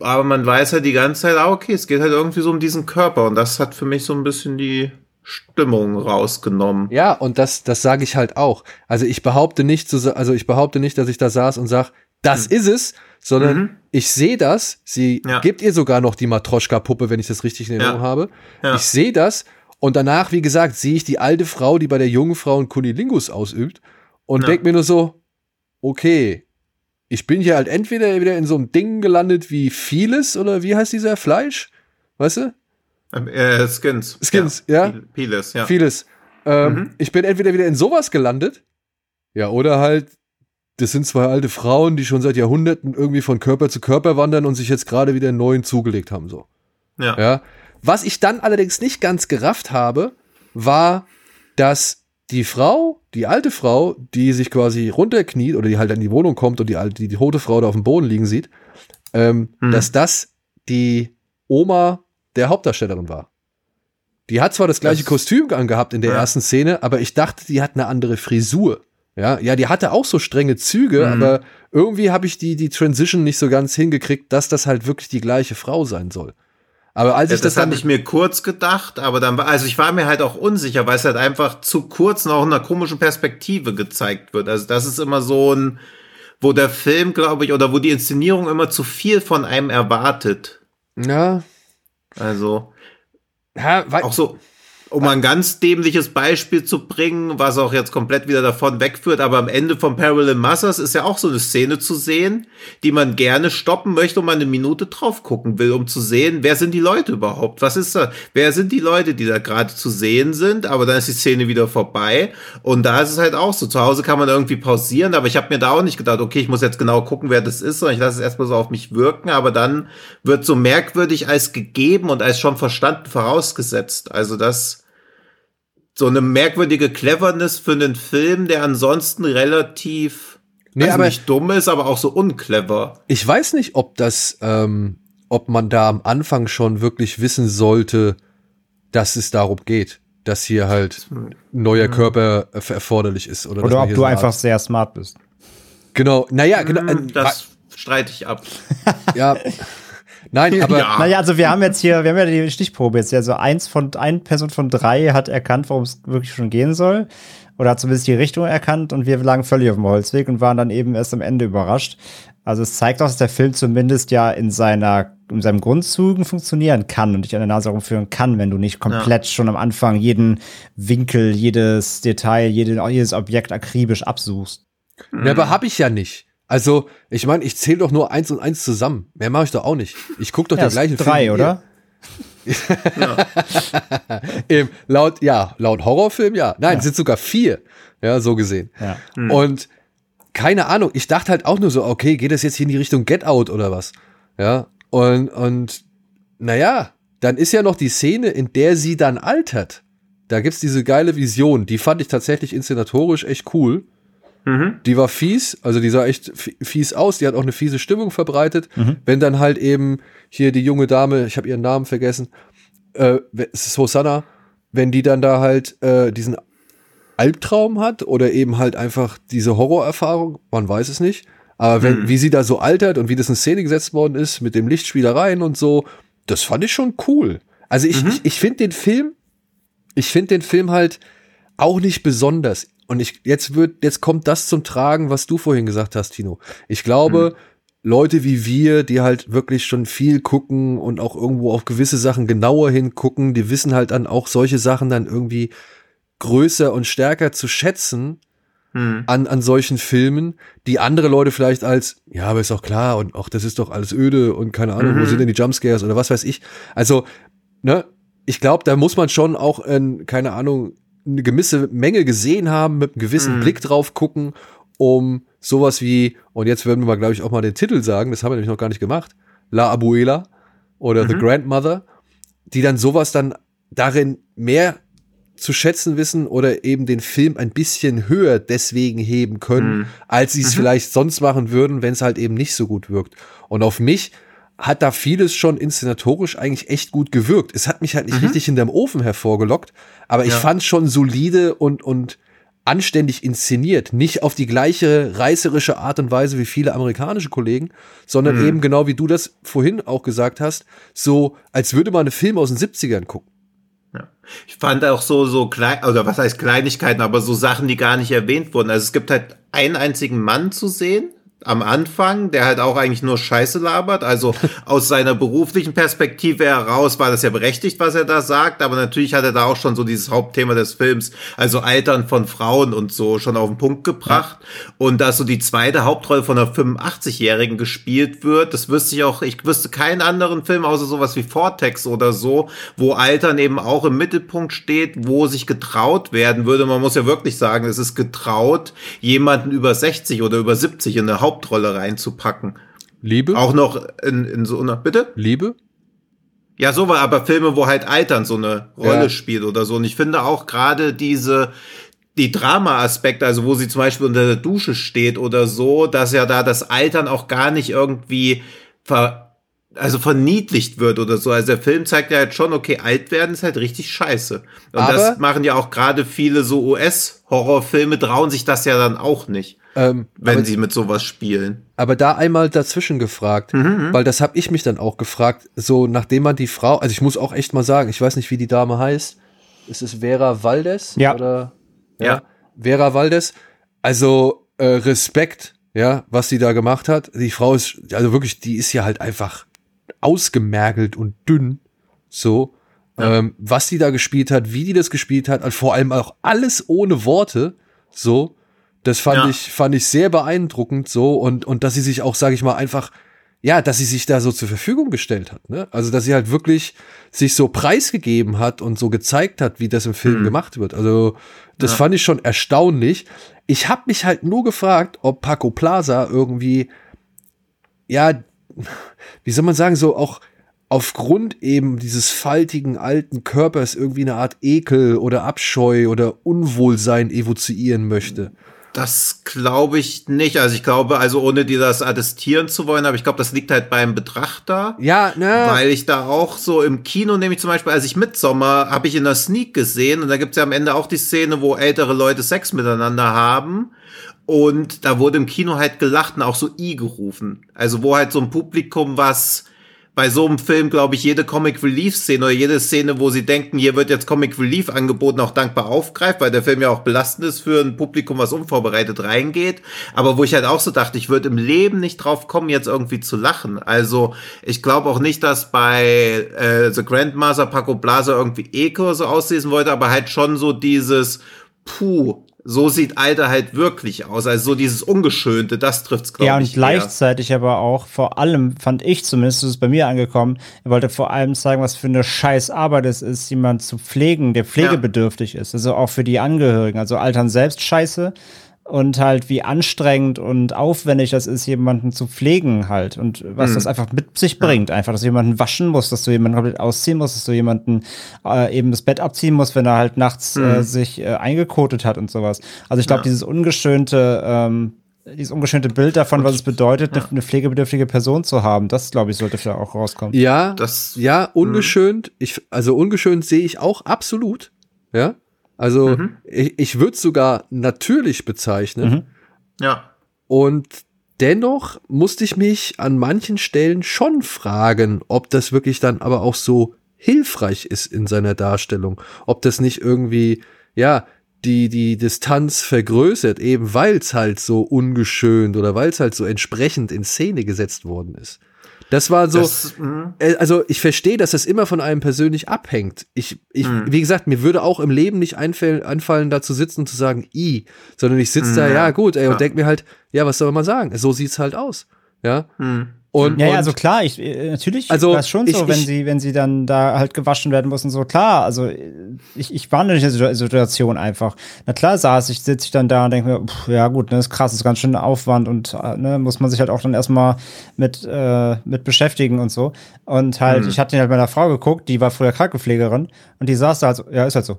Aber man weiß halt die ganze Zeit, ah, okay, es geht halt irgendwie so um diesen Körper. Und das hat für mich so ein bisschen die Stimmung rausgenommen. Ja, und das, das sage ich halt auch. Also ich behaupte nicht, zu, also ich behaupte nicht, dass ich da saß und sag, das ist es, sondern Mhm. ich sehe das. Sie Ja. gibt ihr sogar noch die Matroschka-Puppe, wenn ich das richtig in Erinnerung Ja. habe. Ja. Ich sehe das und danach, wie gesagt, sehe ich die alte Frau, die bei der jungen Frau einen Kunilingus ausübt und Ja. denk mir nur so, okay, ich bin hier halt entweder wieder in so einem Ding gelandet wie vieles oder wie heißt dieser Fleisch? Weißt du? Ähm, Äh, Skins. Skins, ja. Pil- Piles, ja. Vieles. Ähm, Mhm. Ich bin entweder wieder in sowas gelandet, ja, oder halt, das sind zwei alte Frauen, die schon seit Jahrhunderten irgendwie von Körper zu Körper wandern und sich jetzt gerade wieder einen neuen zugelegt haben, so. ja. Ja. Was ich dann allerdings nicht ganz gerafft habe, war, dass die Frau, die alte Frau, die sich quasi runterkniet oder die halt in die Wohnung kommt und die alte, die, die tote Frau da auf dem Boden liegen sieht, ähm, Hm. dass das die Oma der Hauptdarstellerin war. Die hat zwar das gleiche Das- Kostüm angehabt in der Ja. ersten Szene, aber ich dachte, die hat eine andere Frisur. Ja, ja, die hatte auch so strenge Züge, Mhm. aber irgendwie habe ich die, die Transition nicht so ganz hingekriegt, dass das halt wirklich die gleiche Frau sein soll. Aber als Ja, ich das, das hatte ich mir kurz gedacht, aber dann war, also ich war mir halt auch unsicher, weil es halt einfach zu kurz noch in einer komischen Perspektive gezeigt wird. Also das ist immer so ein, wo der Film, glaube ich, oder wo die Inszenierung immer zu viel von einem erwartet. ja, Also ja, auch so, um ein ganz dämliches Beispiel zu bringen, was auch jetzt komplett wieder davon wegführt, aber am Ende von Parallel Masters ist ja auch so eine Szene zu sehen, die man gerne stoppen möchte und man eine Minute drauf gucken will, um zu sehen, wer sind die Leute überhaupt? Was ist da? Wer sind die Leute, die da gerade zu sehen sind? Aber dann ist die Szene wieder vorbei und da ist es halt auch so. Zu Hause kann man irgendwie pausieren, aber ich habe mir da auch nicht gedacht, okay, ich muss jetzt genau gucken, wer das ist, sondern ich lasse es erstmal so auf mich wirken, aber dann wird so merkwürdig als gegeben und als schon verstanden vorausgesetzt. Also das so eine merkwürdige Cleverness für einen Film, der ansonsten relativ Nee, also aber- nicht dumm ist, aber auch so unclever. ich weiß nicht, ob das, ähm, ob man da am Anfang schon wirklich wissen sollte, dass es darum geht, dass hier halt ein neuer Körper äh, erforderlich ist. Oder, Oder ob du so einfach Art- sehr smart bist. Genau, naja, genau. äh, Hm, Das streite ich ab. ja. Nein, aber Ja. Naja, also wir haben jetzt hier, wir haben ja die Stichprobe jetzt. Also eins von, eine Person von drei hat erkannt, worum es wirklich schon gehen soll. Oder hat zumindest die Richtung erkannt und wir lagen völlig auf dem Holzweg und waren dann eben erst am Ende überrascht. Also es zeigt auch, dass der Film zumindest ja in seiner, in seinem Grundzügen funktionieren kann und dich an der Nase rumführen kann, wenn du nicht komplett schon am Anfang jeden Winkel, jedes Detail, jede, jedes Objekt akribisch absuchst. Ja, aber hab ich ja nicht. Also, ich meine, ich zähle doch nur eins und eins zusammen. Mehr mache ich doch auch nicht. Ich gucke doch Ja, den gleichen drei, Film. wie oder? ihr. Eben, laut, ja, laut Horrorfilm, ja. Nein, es sind sogar vier. Ja, so gesehen. Ja. Und keine Ahnung, ich dachte halt auch nur so, okay, geht das jetzt hier in die Richtung Get Out oder was? Ja, und, und naja, dann ist ja noch die Szene, in der sie dann altert. Da gibt's diese geile Vision, die fand ich tatsächlich inszenatorisch echt cool. Die war fies, also die sah echt fi- fies aus, die hat auch eine fiese Stimmung verbreitet. Wenn dann halt eben hier die junge Dame, ich habe ihren Namen vergessen, äh, es ist Hosanna, wenn die dann da halt äh, diesen Albtraum hat oder eben halt einfach diese Horrorerfahrung, man weiß es nicht. Aber wenn, wie sie da so altert und wie das in Szene gesetzt worden ist mit dem Lichtspielereien und so, das fand ich schon cool. Also ich, ich, ich finde den Film, ich finde den Film halt auch nicht besonders. Und ich, jetzt wird, jetzt kommt das zum Tragen, was du vorhin gesagt hast, Tino. Ich glaube, Leute wie wir, die halt wirklich schon viel gucken und auch irgendwo auf gewisse Sachen genauer hingucken, die wissen halt dann auch solche Sachen dann irgendwie größer und stärker zu schätzen Hm. an, an solchen Filmen, die andere Leute vielleicht als, ja, aber ist doch klar und auch das ist doch alles öde und keine Ahnung, wo sind denn die Jumpscares oder was weiß ich. Also, ne, ich glaube, da muss man schon auch, in, keine Ahnung, eine gewisse Menge gesehen haben, mit einem gewissen Blick drauf gucken, um sowas wie, und jetzt würden wir mal, glaube ich, auch mal den Titel sagen, das haben wir nämlich noch gar nicht gemacht, La Abuela oder The Grandmother, die dann sowas dann darin mehr zu schätzen wissen oder eben den Film ein bisschen höher deswegen heben können, als sie es vielleicht sonst machen würden, wenn es halt eben nicht so gut wirkt. Und auf mich hat da vieles schon inszenatorisch eigentlich echt gut gewirkt. Es hat mich halt nicht richtig hinterm Ofen hervorgelockt, aber ich Ja. fand schon solide und, und anständig inszeniert. Nicht auf die gleiche reißerische Art und Weise wie viele amerikanische Kollegen, sondern eben genau wie du das vorhin auch gesagt hast, so als würde man einen Film aus den 70ern gucken. Ich fand auch so, so klein, oder was heißt Kleinigkeiten, aber so Sachen, die gar nicht erwähnt wurden. Also es gibt halt einen einzigen Mann zu sehen am Anfang, der halt auch eigentlich nur Scheiße labert. Also aus seiner beruflichen Perspektive heraus war das ja berechtigt, was er da sagt, aber natürlich hat er da auch schon so dieses Hauptthema des Films, also Altern von Frauen und so, schon auf den Punkt gebracht. Und dass so die zweite Hauptrolle von einer 85-Jährigen gespielt wird, das wüsste ich auch, ich wüsste keinen anderen Film, außer sowas wie Vortex oder so, wo Altern eben auch im Mittelpunkt steht, wo sich getraut werden würde. Man muss ja wirklich sagen, es ist getraut, jemanden über 60 oder über 70 in eine Hauptrolle reinzupacken. Liebe? Auch noch in, in so einer, bitte? Liebe? Ja, so war aber Filme, wo halt Altern so eine Rolle Ja. spielt oder so. Und ich finde auch gerade diese, die Drama-Aspekte, also wo sie zum Beispiel unter der Dusche steht oder so, dass ja da das Altern auch gar nicht irgendwie ver, also verniedlicht wird oder so. Also der Film zeigt ja halt schon, okay, alt werden ist halt richtig scheiße. Und Aber- das machen ja auch gerade viele so US-Horrorfilme, trauen sich das ja dann auch nicht, Ähm, wenn aber, sie mit sowas spielen. aber da einmal dazwischen gefragt, Mhm, weil das habe ich mich dann auch gefragt, so nachdem man die Frau, also ich muss auch echt mal sagen, ich weiß nicht, wie die Dame heißt. Ist es Vera Valdes? Ja. Oder, Ja. Vera Valdes. Also äh, Respekt, ja, was sie da gemacht hat. Die Frau ist, also wirklich, die ist ja halt einfach ausgemergelt und dünn. So. Ähm, was die da gespielt hat, wie die das gespielt hat, und vor allem auch alles ohne Worte. So. Das fand Ja. ich, fand ich sehr beeindruckend so und, und dass sie sich auch, sage ich mal, einfach, ja, dass sie sich da so zur Verfügung gestellt hat. Ne? Also, dass sie halt wirklich sich so preisgegeben hat und so gezeigt hat, wie das im Film gemacht wird. Also, das fand ich schon erstaunlich. Ich habe mich halt nur gefragt, ob Paco Plaza irgendwie, ja, wie soll man sagen, so auch aufgrund eben dieses faltigen alten Körpers irgendwie eine Art Ekel oder Abscheu oder Unwohlsein evozieren möchte. Das glaube ich nicht. Also ich glaube, also ohne dir das attestieren zu wollen, aber ich glaube, das liegt halt beim Betrachter. Ja, ne? Weil ich da auch so im Kino, nämlich zum Beispiel, als ich Midsommer, habe ich in der Sneak gesehen und da gibt's ja am Ende auch die Szene, wo ältere Leute Sex miteinander haben. Und da wurde im Kino halt gelacht und auch so I gerufen. Also wo halt so ein Publikum, was bei so einem Film, glaube ich, jede Comic Relief Szene oder jede Szene, wo sie denken, hier wird jetzt Comic Relief angeboten, auch dankbar aufgreift, weil der Film ja auch belastend ist für ein Publikum, was unvorbereitet reingeht. Aber wo ich halt auch so dachte, ich würde im Leben nicht drauf kommen, jetzt irgendwie zu lachen. Also ich glaube auch nicht, dass bei äh, The Grandmaster Paco Blaser irgendwie Ekel so auslesen wollte, aber halt schon so dieses Puh, so sieht Alter halt wirklich aus. Also so dieses Ungeschönte, das trifft's glaube Ja, und ich. eher. gleichzeitig aber auch, vor allem fand ich zumindest, das ist bei mir angekommen, er wollte vor allem zeigen, was für eine scheiß Arbeit es ist, jemand zu pflegen, der pflegebedürftig ist. Also auch für die Angehörigen. Also Altern selbst scheiße und halt wie anstrengend und aufwendig das ist, jemanden zu pflegen halt und was das einfach mit sich bringt. Einfach, dass du jemanden waschen musst, dass du jemanden komplett ausziehen musst, dass du jemanden äh, eben das Bett abziehen musst, wenn er halt nachts äh, sich äh, eingekotet hat und sowas. Also ich glaube, dieses ungeschönte ähm, dieses ungeschönte Bild davon, was es bedeutet, eine- eine pflegebedürftige Person zu haben, das glaube ich sollte vielleicht auch rauskommen. Ja, Das- ja, ungeschönt. Ich, also ungeschönt sehe ich auch absolut. Ja, also ich, ich würde es sogar natürlich bezeichnen. Ja. Und dennoch musste ich mich an manchen Stellen schon fragen, ob das wirklich dann aber auch so hilfreich ist in seiner Darstellung. Ob das nicht irgendwie, ja, die, die Distanz vergrößert, eben weil es halt so ungeschönt oder weil es halt so entsprechend in Szene gesetzt worden ist. Das war so, Das, mhm. äh, also ich verstehe, dass das immer von einem persönlich abhängt. Ich, ich wie gesagt, mir würde auch im Leben nicht einfallen, anfallen, da zu sitzen und zu sagen, i, sondern ich sitze da, ja gut, ey, und denk mir halt, ja, was soll man sagen? So sieht's halt aus. Ja. Und, Ja, ja, und also klar, ich, äh, natürlich Also, war es schon ich- so, wenn ich- sie, wenn sie dann da halt gewaschen werden mussten, so klar, also äh, ich, ich war in der Situ- Situation einfach. Na klar saß ich, sitze ich dann da und denke mir, pff, ja gut, ne, ist krass, ist ganz schön Aufwand und äh, ne, muss man sich halt auch dann erstmal mit, äh, mit beschäftigen und so. Und halt, ich hatte halt meiner Frau geguckt, die war früher Krankenpflegerin und die saß da halt so, ja, ist halt so.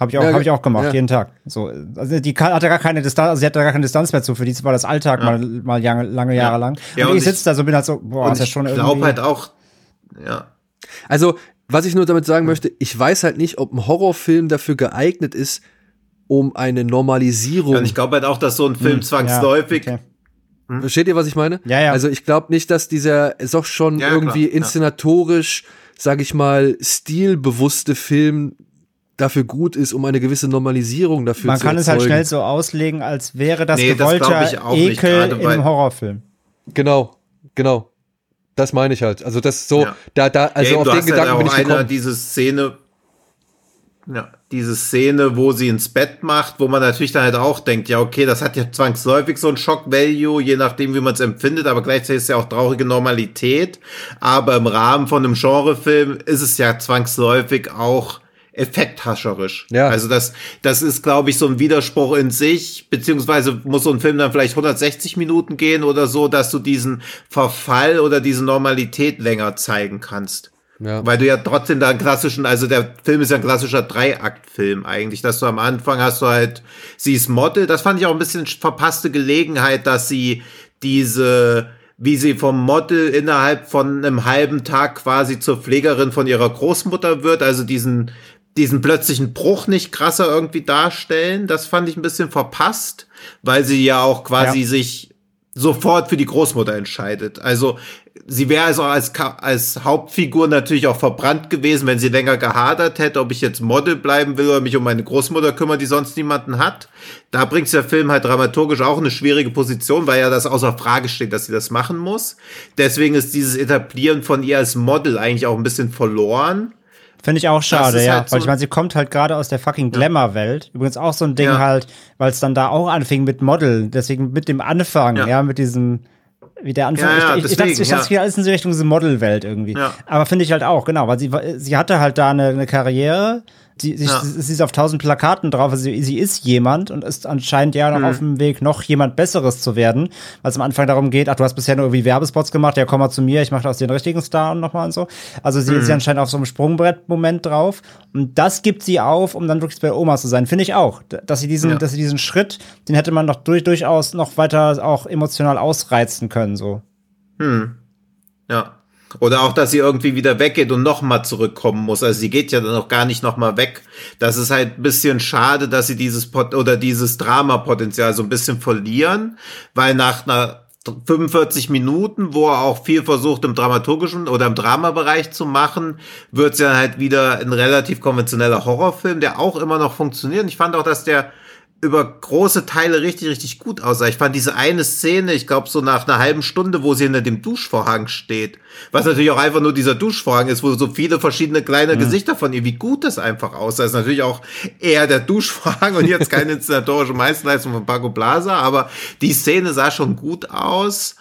Habe ich auch, Ja, hab ich auch gemacht, ja. jeden Tag. So, also die hatte gar keine Distanz, also sie hatte gar keine Distanz mehr zu, für die war das Alltag mal, mal lange, lange Jahre lang. Ja, und, und ich sitze da so, bin halt so, boah, Und ist ja ich schon glaube irgendwie. halt auch, ja. also, was ich nur damit sagen möchte, ich weiß halt nicht, ob ein Horrorfilm dafür geeignet ist, um eine Normalisierung. Und ich glaube halt auch, dass so ein Film zwangsläufig, Hm, okay. Versteht ihr, was ich meine? Ja, ja. Also ich glaube nicht, dass dieser ist auch schon Ja, irgendwie klar, ja. inszenatorisch, sag ich mal, stilbewusste Film dafür gut ist, um eine gewisse Normalisierung dafür Man zu kann es halt schnell so auslegen, als wäre das Nee, das gewollter glaub ich auch nicht, Ekel gerade im Horrorfilm. Genau, genau. Das meine ich halt. Also das so, Ja. da, da, also Ey, auf du den hast Gedanken halt bin ich einer, gekommen. diese Szene, ja, diese Szene, wo sie ins Bett macht, wo man natürlich dann halt auch denkt, ja, okay, das hat ja zwangsläufig so ein Shock-Value, je nachdem, wie man es empfindet, aber gleichzeitig ist es ja auch traurige Normalität. Aber im Rahmen von einem Genrefilm ist es ja zwangsläufig auch effekthascherisch. Ja. Also das, das ist, glaube ich, so ein Widerspruch in sich, beziehungsweise muss so ein Film dann vielleicht 160 Minuten gehen oder so, dass du diesen Verfall oder diese Normalität länger zeigen kannst. Ja. Weil du ja trotzdem da einen klassischen, also der Film ist ja ein klassischer Dreiaktfilm eigentlich, dass du am Anfang hast du halt, sie ist Model, das fand ich auch ein bisschen verpasste Gelegenheit, dass sie diese, wie sie vom Model innerhalb von einem halben Tag quasi zur Pflegerin von ihrer Großmutter wird, also diesen, diesen plötzlichen Bruch nicht krasser irgendwie darstellen, das fand ich ein bisschen verpasst, weil sie ja auch quasi Ja. sich sofort für die Großmutter entscheidet. Also sie wäre also als, als Hauptfigur natürlich auch verbrannt gewesen, wenn sie länger gehadert hätte, ob ich jetzt Model bleiben will oder mich um meine Großmutter kümmern, die sonst niemanden hat. Da bringt der Film halt dramaturgisch auch eine schwierige Position, weil ja das außer Frage steht, dass sie das machen muss. Deswegen ist dieses Etablieren von ihr als Model eigentlich auch ein bisschen verloren. Finde ich auch schade, ja. halt so- Weil ich meine, sie kommt halt gerade aus der fucking Glamour-Welt. Übrigens auch so ein Ding Ja. halt, weil es dann da auch anfing mit Model. Deswegen mit dem Anfang, ja, Ja. mit diesem, wie der Anfang. Ja, ich, ich, ich dachte, deswegen, ich dachte, ja. hier alles in so Richtung diese Model-Welt irgendwie. Aber finde ich halt auch, genau, weil sie, sie hatte halt da eine, eine Karriere. Sie, sie, Ja. sie ist auf tausend Plakaten drauf. Also sie, sie ist jemand und ist anscheinend ja Mhm. noch auf dem Weg, noch jemand Besseres zu werden. Weil es am Anfang darum geht, ach, du hast bisher nur irgendwie Werbespots gemacht, ja, komm mal zu mir, ich mache aus den richtigen Star und nochmal und so. Also sie ist Mhm. ja anscheinend auf so einem Sprungbrett-Moment drauf. Und das gibt sie auf, um dann wirklich bei Oma zu sein. Finde ich auch. Dass sie diesen, Ja. dass sie diesen Schritt, den hätte man noch durch, durchaus noch weiter auch emotional ausreizen können, so. Ja. Oder auch, dass sie irgendwie wieder weggeht und nochmal zurückkommen muss. Also sie geht ja dann auch gar nicht nochmal weg. Das ist halt ein bisschen schade, dass sie dieses Pot oder dieses Dramapotenzial so ein bisschen verlieren, weil nach einer 45 Minuten, wo er auch viel versucht im dramaturgischen oder im Dramabereich zu machen, wird es ja halt wieder ein relativ konventioneller Horrorfilm, der auch immer noch funktioniert. Ich fand auch, dass der über große Teile richtig, richtig gut aussah. Ich fand diese eine Szene, ich glaube so nach einer halben Stunde, wo sie hinter dem Duschvorhang steht, was natürlich auch einfach nur dieser Duschvorhang ist, wo so viele verschiedene kleine Gesichter von ihr, wie gut das einfach aussah. ist natürlich auch eher der Duschvorhang und jetzt keine inszenatorische Meisterleistung von Paco Plaza, aber die Szene sah schon gut aus.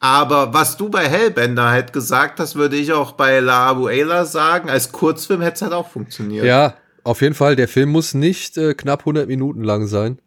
Aber was du bei Hellbender halt gesagt hast, würde ich auch bei La Abuela sagen, als Kurzfilm hätte es halt auch funktioniert. Ja, auf jeden Fall. Der Film muss nicht äh, knapp 100 Minuten lang sein.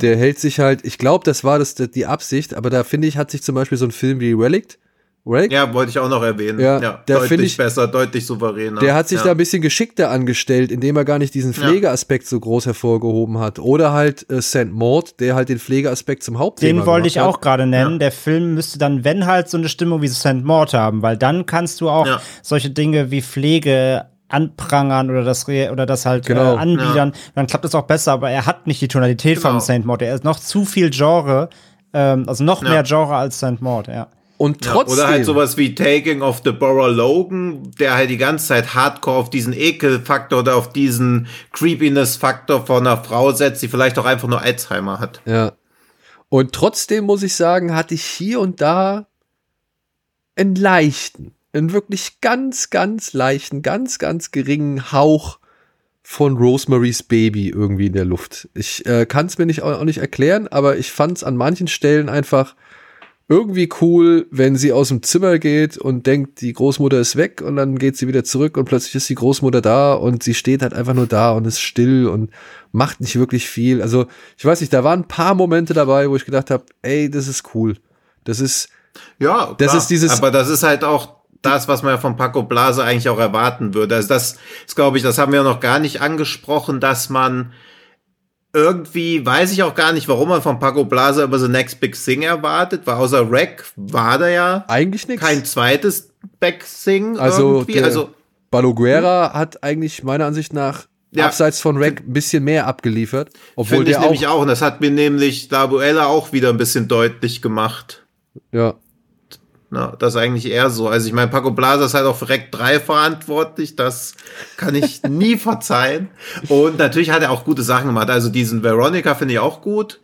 Der hält sich halt, ich glaube, das war das die Absicht, aber da finde ich, hat sich zum Beispiel so ein Film wie Relic, Relic Ja, wollte ich auch noch erwähnen. Ja, Ja, deutlich ich- besser, deutlich souveräner. Der hat sich ja. da ein bisschen geschickter angestellt, indem er gar nicht diesen Pflegeaspekt so groß hervorgehoben hat. Oder halt äh, St. Maud, der halt den Pflegeaspekt zum Hauptthema Den wollte ich gemacht auch gerade nennen. Der Film müsste dann, wenn halt, so eine Stimmung wie St. Maud haben, weil dann kannst du auch Ja. solche Dinge wie Pflege anprangern oder das re- oder das halt Genau. äh, anbiedern, dann klappt es auch besser, aber er hat nicht die Tonalität Genau. von St. Maud. Er ist noch zu viel Genre, ähm, also noch Ja. mehr Genre als St. Maud, ja. Und Ja, trotzdem. oder halt sowas wie Taking of the Borough Logan, der halt die ganze Zeit hardcore auf diesen Ekelfaktor oder auf diesen Creepiness-Faktor von einer Frau setzt, die vielleicht auch einfach nur Alzheimer hat. Ja. Und trotzdem muss ich sagen, hatte ich hier und da einen leichten, einen wirklich ganz, ganz leichten, ganz, ganz geringen Hauch von Rosemary's Baby irgendwie in der Luft. Ich äh, kann es mir nicht, auch nicht erklären, aber ich fand es an manchen Stellen einfach irgendwie cool, wenn sie aus dem Zimmer geht und denkt, die Großmutter ist weg und dann geht sie wieder zurück und plötzlich ist die Großmutter da und sie steht halt einfach nur da und ist still und macht nicht wirklich viel. Also ich weiß nicht, da waren ein paar Momente dabei, wo ich gedacht habe, ey, das ist cool. Das ist, Ja, Das klar. ist dieses- Aber das ist halt auch das, was man ja von Paco Blase eigentlich auch erwarten würde. Also das ist, glaube ich, das haben wir noch gar nicht angesprochen, dass man irgendwie, weiß ich auch gar nicht, warum man von Paco Blase immer The Next Big Thing erwartet, weil außer Rack war da ja eigentlich nichts. kein zweites Big Thing Also, irgendwie. Also, Baloguera hat eigentlich meiner Ansicht nach Ja. abseits von Rack ein bisschen mehr abgeliefert, obwohl finde ich der nämlich auch, auch, und das hat mir nämlich Labuella auch wieder ein bisschen deutlich gemacht. ja, Na, das ist eigentlich eher so. Also ich meine, Paco Blasa ist halt auch für Rec 3 verantwortlich. Das kann ich nie verzeihen. Und natürlich hat er auch gute Sachen gemacht. Also diesen Veronica finde ich auch gut.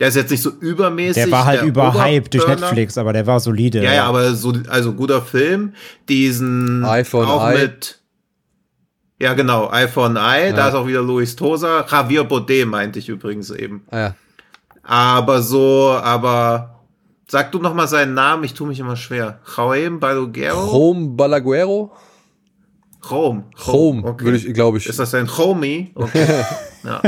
Der ist jetzt nicht so übermäßig. Der war halt der überhyped durch. Netflix, aber der war solide. Ja, ja, aber so, also guter Film. Diesen an auch Eye. mit ja, genau, for an Eye, da ist auch wieder Luis Tosa. Javier Baudet meinte ich übrigens eben. ja. Aber so, aber sag du noch mal seinen Namen, ich tue mich immer schwer. Joaim Balaguero? Home Balaguero? Home. Home, okay. würde ich, glaube ich. Ist das ein Homie? Okay. ja.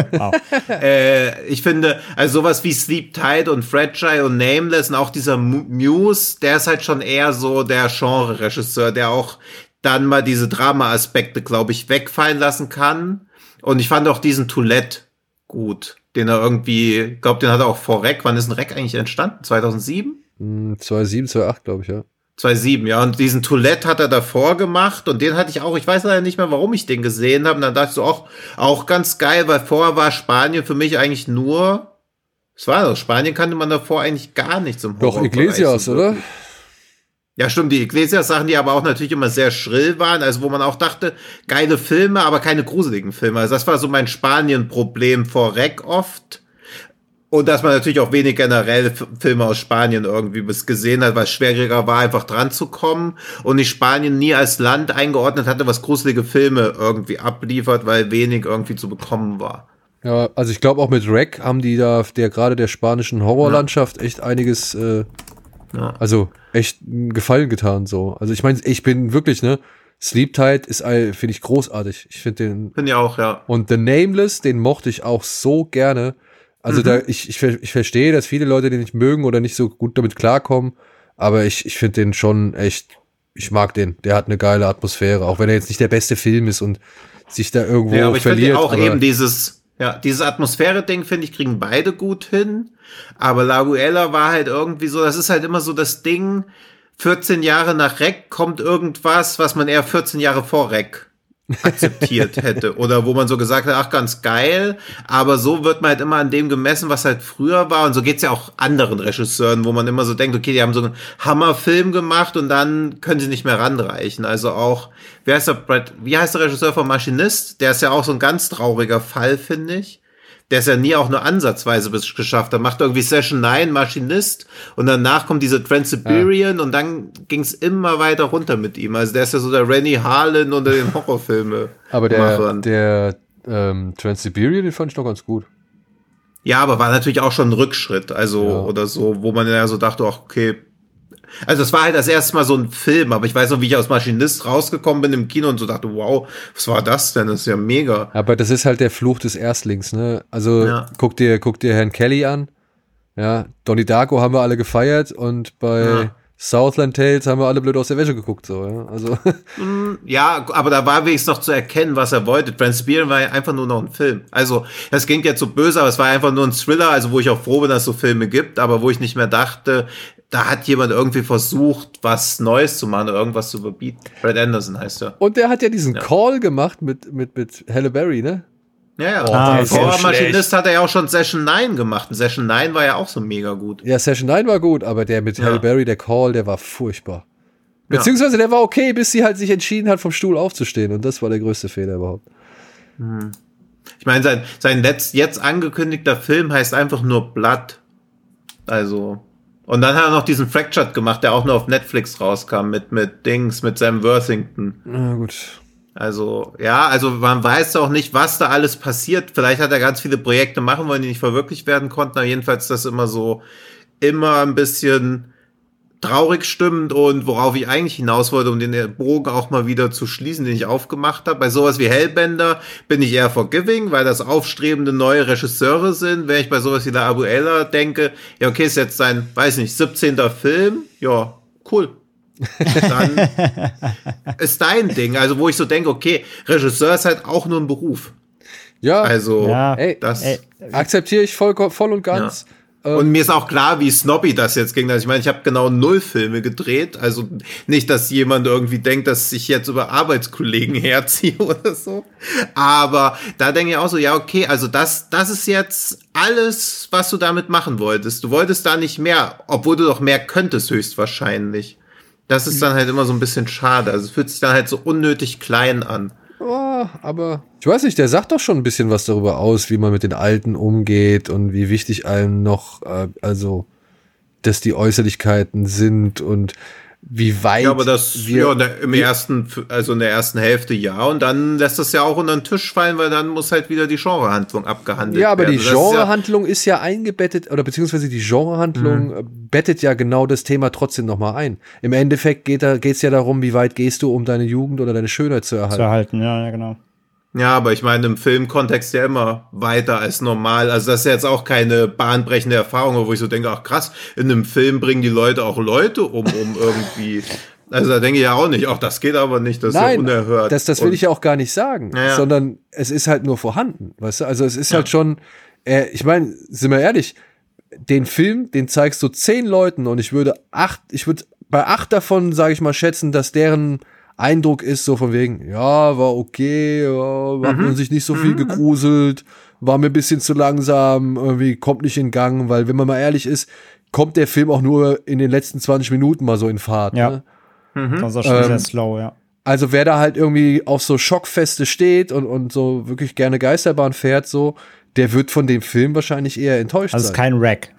äh, ich finde, also sowas wie Sleep Tight und Fragile und Nameless und auch dieser Mu- Muse, der ist halt schon eher so der Genre-Regisseur, der auch dann mal diese Drama-Aspekte, glaube ich, wegfallen lassen kann. Und ich fand auch diesen Toilette gut, den er irgendwie, glaube, den hat er auch vor Rec. Wann ist ein Rec eigentlich entstanden? 2007? 2007, 2008, glaube ich, ja. 2007, ja. Und diesen Toilette hat er davor gemacht und den hatte ich auch, ich weiß leider nicht mehr, warum ich den gesehen habe. Und dann dachte ich so, auch, auch ganz geil, weil vorher war Spanien für mich eigentlich nur, es war doch, Spanien kannte man davor eigentlich gar nichts im Doch, Iglesias, oder? Ja, stimmt, die Iglesias-Sachen, die aber auch natürlich immer sehr schrill waren, also wo man auch dachte, geile Filme, aber keine gruseligen Filme. Also das war so mein Spanien-Problem vor Rec oft. Und dass man natürlich auch wenig generell Filme aus Spanien irgendwie bis gesehen hat, weil es schwieriger war, einfach dran zu kommen. Und ich Spanien nie als Land eingeordnet hatte, was gruselige Filme irgendwie abliefert, weil wenig irgendwie zu bekommen war. Ja, also ich glaube auch mit Rec haben die da der gerade der spanischen Horrorlandschaft echt einiges äh, ja. Also echt Gefallen getan so. Also ich meine, ich bin wirklich, ne? Sleep Tide ist, finde ich, großartig. Ich finde den. Bin ja auch, ja. Und The Nameless, den mochte ich auch so gerne. Also mhm. da, ich, ich, ich verstehe, dass viele Leute den nicht mögen oder nicht so gut damit klarkommen, aber ich, ich finde den schon echt, ich mag den. Der hat eine geile Atmosphäre, auch wenn er jetzt nicht der beste Film ist und sich da irgendwo ja, aber ich verliert. Auch eben dieses, ja, dieses Atmosphäre-Ding, finde ich, kriegen beide gut hin. Aber Laguella war halt irgendwie so, das ist halt immer so das Ding, 14 Jahre nach Rec kommt irgendwas, was man eher 14 Jahre vor Rec akzeptiert hätte. Oder wo man so gesagt hat, ach, ganz geil. Aber so wird man halt immer an dem gemessen, was halt früher war. Und so geht's ja auch anderen Regisseuren, wo man immer so denkt, okay, die haben so einen Hammerfilm gemacht und dann können sie nicht mehr ranreichen. Also auch, wie heißt der, wie heißt der Regisseur von Maschinist? Der ist ja auch so ein ganz trauriger Fall, finde ich der es ja nie auch nur ansatzweise bis geschafft hat. Macht irgendwie Session 9, Maschinist und danach kommt diese Trans-Siberian ja. und dann ging es immer weiter runter mit ihm. Also der ist ja so der Rennie Harlan unter den Horrorfilme. Aber der, der ähm, Trans-Siberian, den fand ich noch ganz gut. Ja, aber war natürlich auch schon ein Rückschritt, also ja. oder so, wo man ja so dachte, ach, okay, also es war halt das erste Mal so ein Film, aber ich weiß noch, wie ich aus Maschinist rausgekommen bin im Kino und so dachte, wow, was war das denn? Das ist ja mega. Aber das ist halt der Fluch des Erstlings, ne? Also ja. guck dir, guck dir Herrn Kelly an. Ja, Donnie Darko haben wir alle gefeiert und bei ja. Southland Tales haben wir alle blöd aus der Wäsche geguckt, so, ja. Also. Mm, ja, aber da war wenigstens noch zu erkennen, was er wollte. Transpiren war ja einfach nur noch ein Film. Also, das klingt jetzt so böse, aber es war einfach nur ein Thriller, also wo ich auch froh bin, dass es so Filme gibt, aber wo ich nicht mehr dachte, da hat jemand irgendwie versucht, was Neues zu machen oder irgendwas zu überbieten. Brad Anderson heißt er. Und der hat ja diesen ja. Call gemacht mit, mit, mit Halle Berry, ne? Ja, ja. Oh, ah, Vor Maschinist hat er ja auch schon Session 9 gemacht. Und Session 9 war ja auch so mega gut. Ja, Session 9 war gut, aber der mit ja. Halle Berry, der Call, der war furchtbar. Beziehungsweise der war okay, bis sie halt sich entschieden hat, vom Stuhl aufzustehen. Und das war der größte Fehler überhaupt. Hm. Ich meine, sein, sein letzt, jetzt angekündigter Film heißt einfach nur Blood. Also, und dann hat er noch diesen Fractured gemacht, der auch nur auf Netflix rauskam mit, mit Dings, mit Sam Worthington. Na gut. Also, ja, also man weiß auch nicht, was da alles passiert. Vielleicht hat er ganz viele Projekte machen wollen, die nicht verwirklicht werden konnten, aber jedenfalls das immer so, immer ein bisschen traurig stimmend und worauf ich eigentlich hinaus wollte, um den Bogen auch mal wieder zu schließen, den ich aufgemacht habe. Bei sowas wie Hellbender bin ich eher forgiving, weil das aufstrebende neue Regisseure sind. Wenn ich bei sowas wie La Abuela denke, ja, okay, ist jetzt sein, weiß nicht, 17. Film, ja, cool. Dann ist dein Ding. Also, wo ich so denke, okay, Regisseur ist halt auch nur ein Beruf. Ja, also, ja, ey, das ey, akzeptiere ich voll, voll und ganz. Ja. Ähm, und mir ist auch klar, wie snobby das jetzt ging. Also ich meine, ich habe genau null Filme gedreht. Also nicht, dass jemand irgendwie denkt, dass ich jetzt über Arbeitskollegen herziehe oder so. Aber da denke ich auch so, ja, okay, also das, das ist jetzt alles, was du damit machen wolltest. Du wolltest da nicht mehr, obwohl du doch mehr könntest höchstwahrscheinlich. Das ist dann halt immer so ein bisschen schade. Also es fühlt sich dann halt so unnötig klein an. Oh, aber ich weiß nicht, der sagt doch schon ein bisschen was darüber aus, wie man mit den Alten umgeht und wie wichtig einem noch, äh, also, dass die Äußerlichkeiten sind und wie weit. Ja, aber das wir, ja, der, im ersten, also in der ersten Hälfte ja, und dann lässt das ja auch unter den Tisch fallen, weil dann muss halt wieder die Genrehandlung abgehandelt werden. Ja, aber werden. die Genrehandlung ist, ja, ist ja eingebettet, oder beziehungsweise die Genrehandlung mhm. bettet ja genau das Thema trotzdem nochmal ein. Im Endeffekt geht es ja darum, wie weit gehst du, um deine Jugend oder deine Schönheit zu erhalten. Zu erhalten, ja, ja, genau. Ja, aber ich meine, im Filmkontext ja immer weiter als normal. Also das ist jetzt auch keine bahnbrechende Erfahrung, wo ich so denke, ach krass, in einem Film bringen die Leute auch Leute um, um irgendwie Also da denke ich ja auch nicht, ach, das geht aber nicht, das ist Nein, ja unerhört. das, das will ich ja auch gar nicht sagen, ja. sondern es ist halt nur vorhanden, weißt du? Also es ist Ja. halt schon, äh, ich meine, sind wir ehrlich, den Film, den zeigst du zehn Leuten und ich würde acht, ich würde bei acht davon, sage ich mal, schätzen, dass deren Eindruck ist so von wegen, ja, war okay, ja, hat Mhm. man sich nicht so viel gegruselt, war mir ein bisschen zu langsam, irgendwie kommt nicht in Gang, weil wenn man mal ehrlich ist, kommt der Film auch nur in den letzten 20 Minuten mal so in Fahrt. Ja. Ne? Sonst auch schon Ähm, sehr slow, ja. Also wer da halt irgendwie auf so Schockfeste steht und, und so wirklich gerne Geisterbahn fährt, so, der wird von dem Film wahrscheinlich eher enttäuscht Also es ist sein. kein Rack.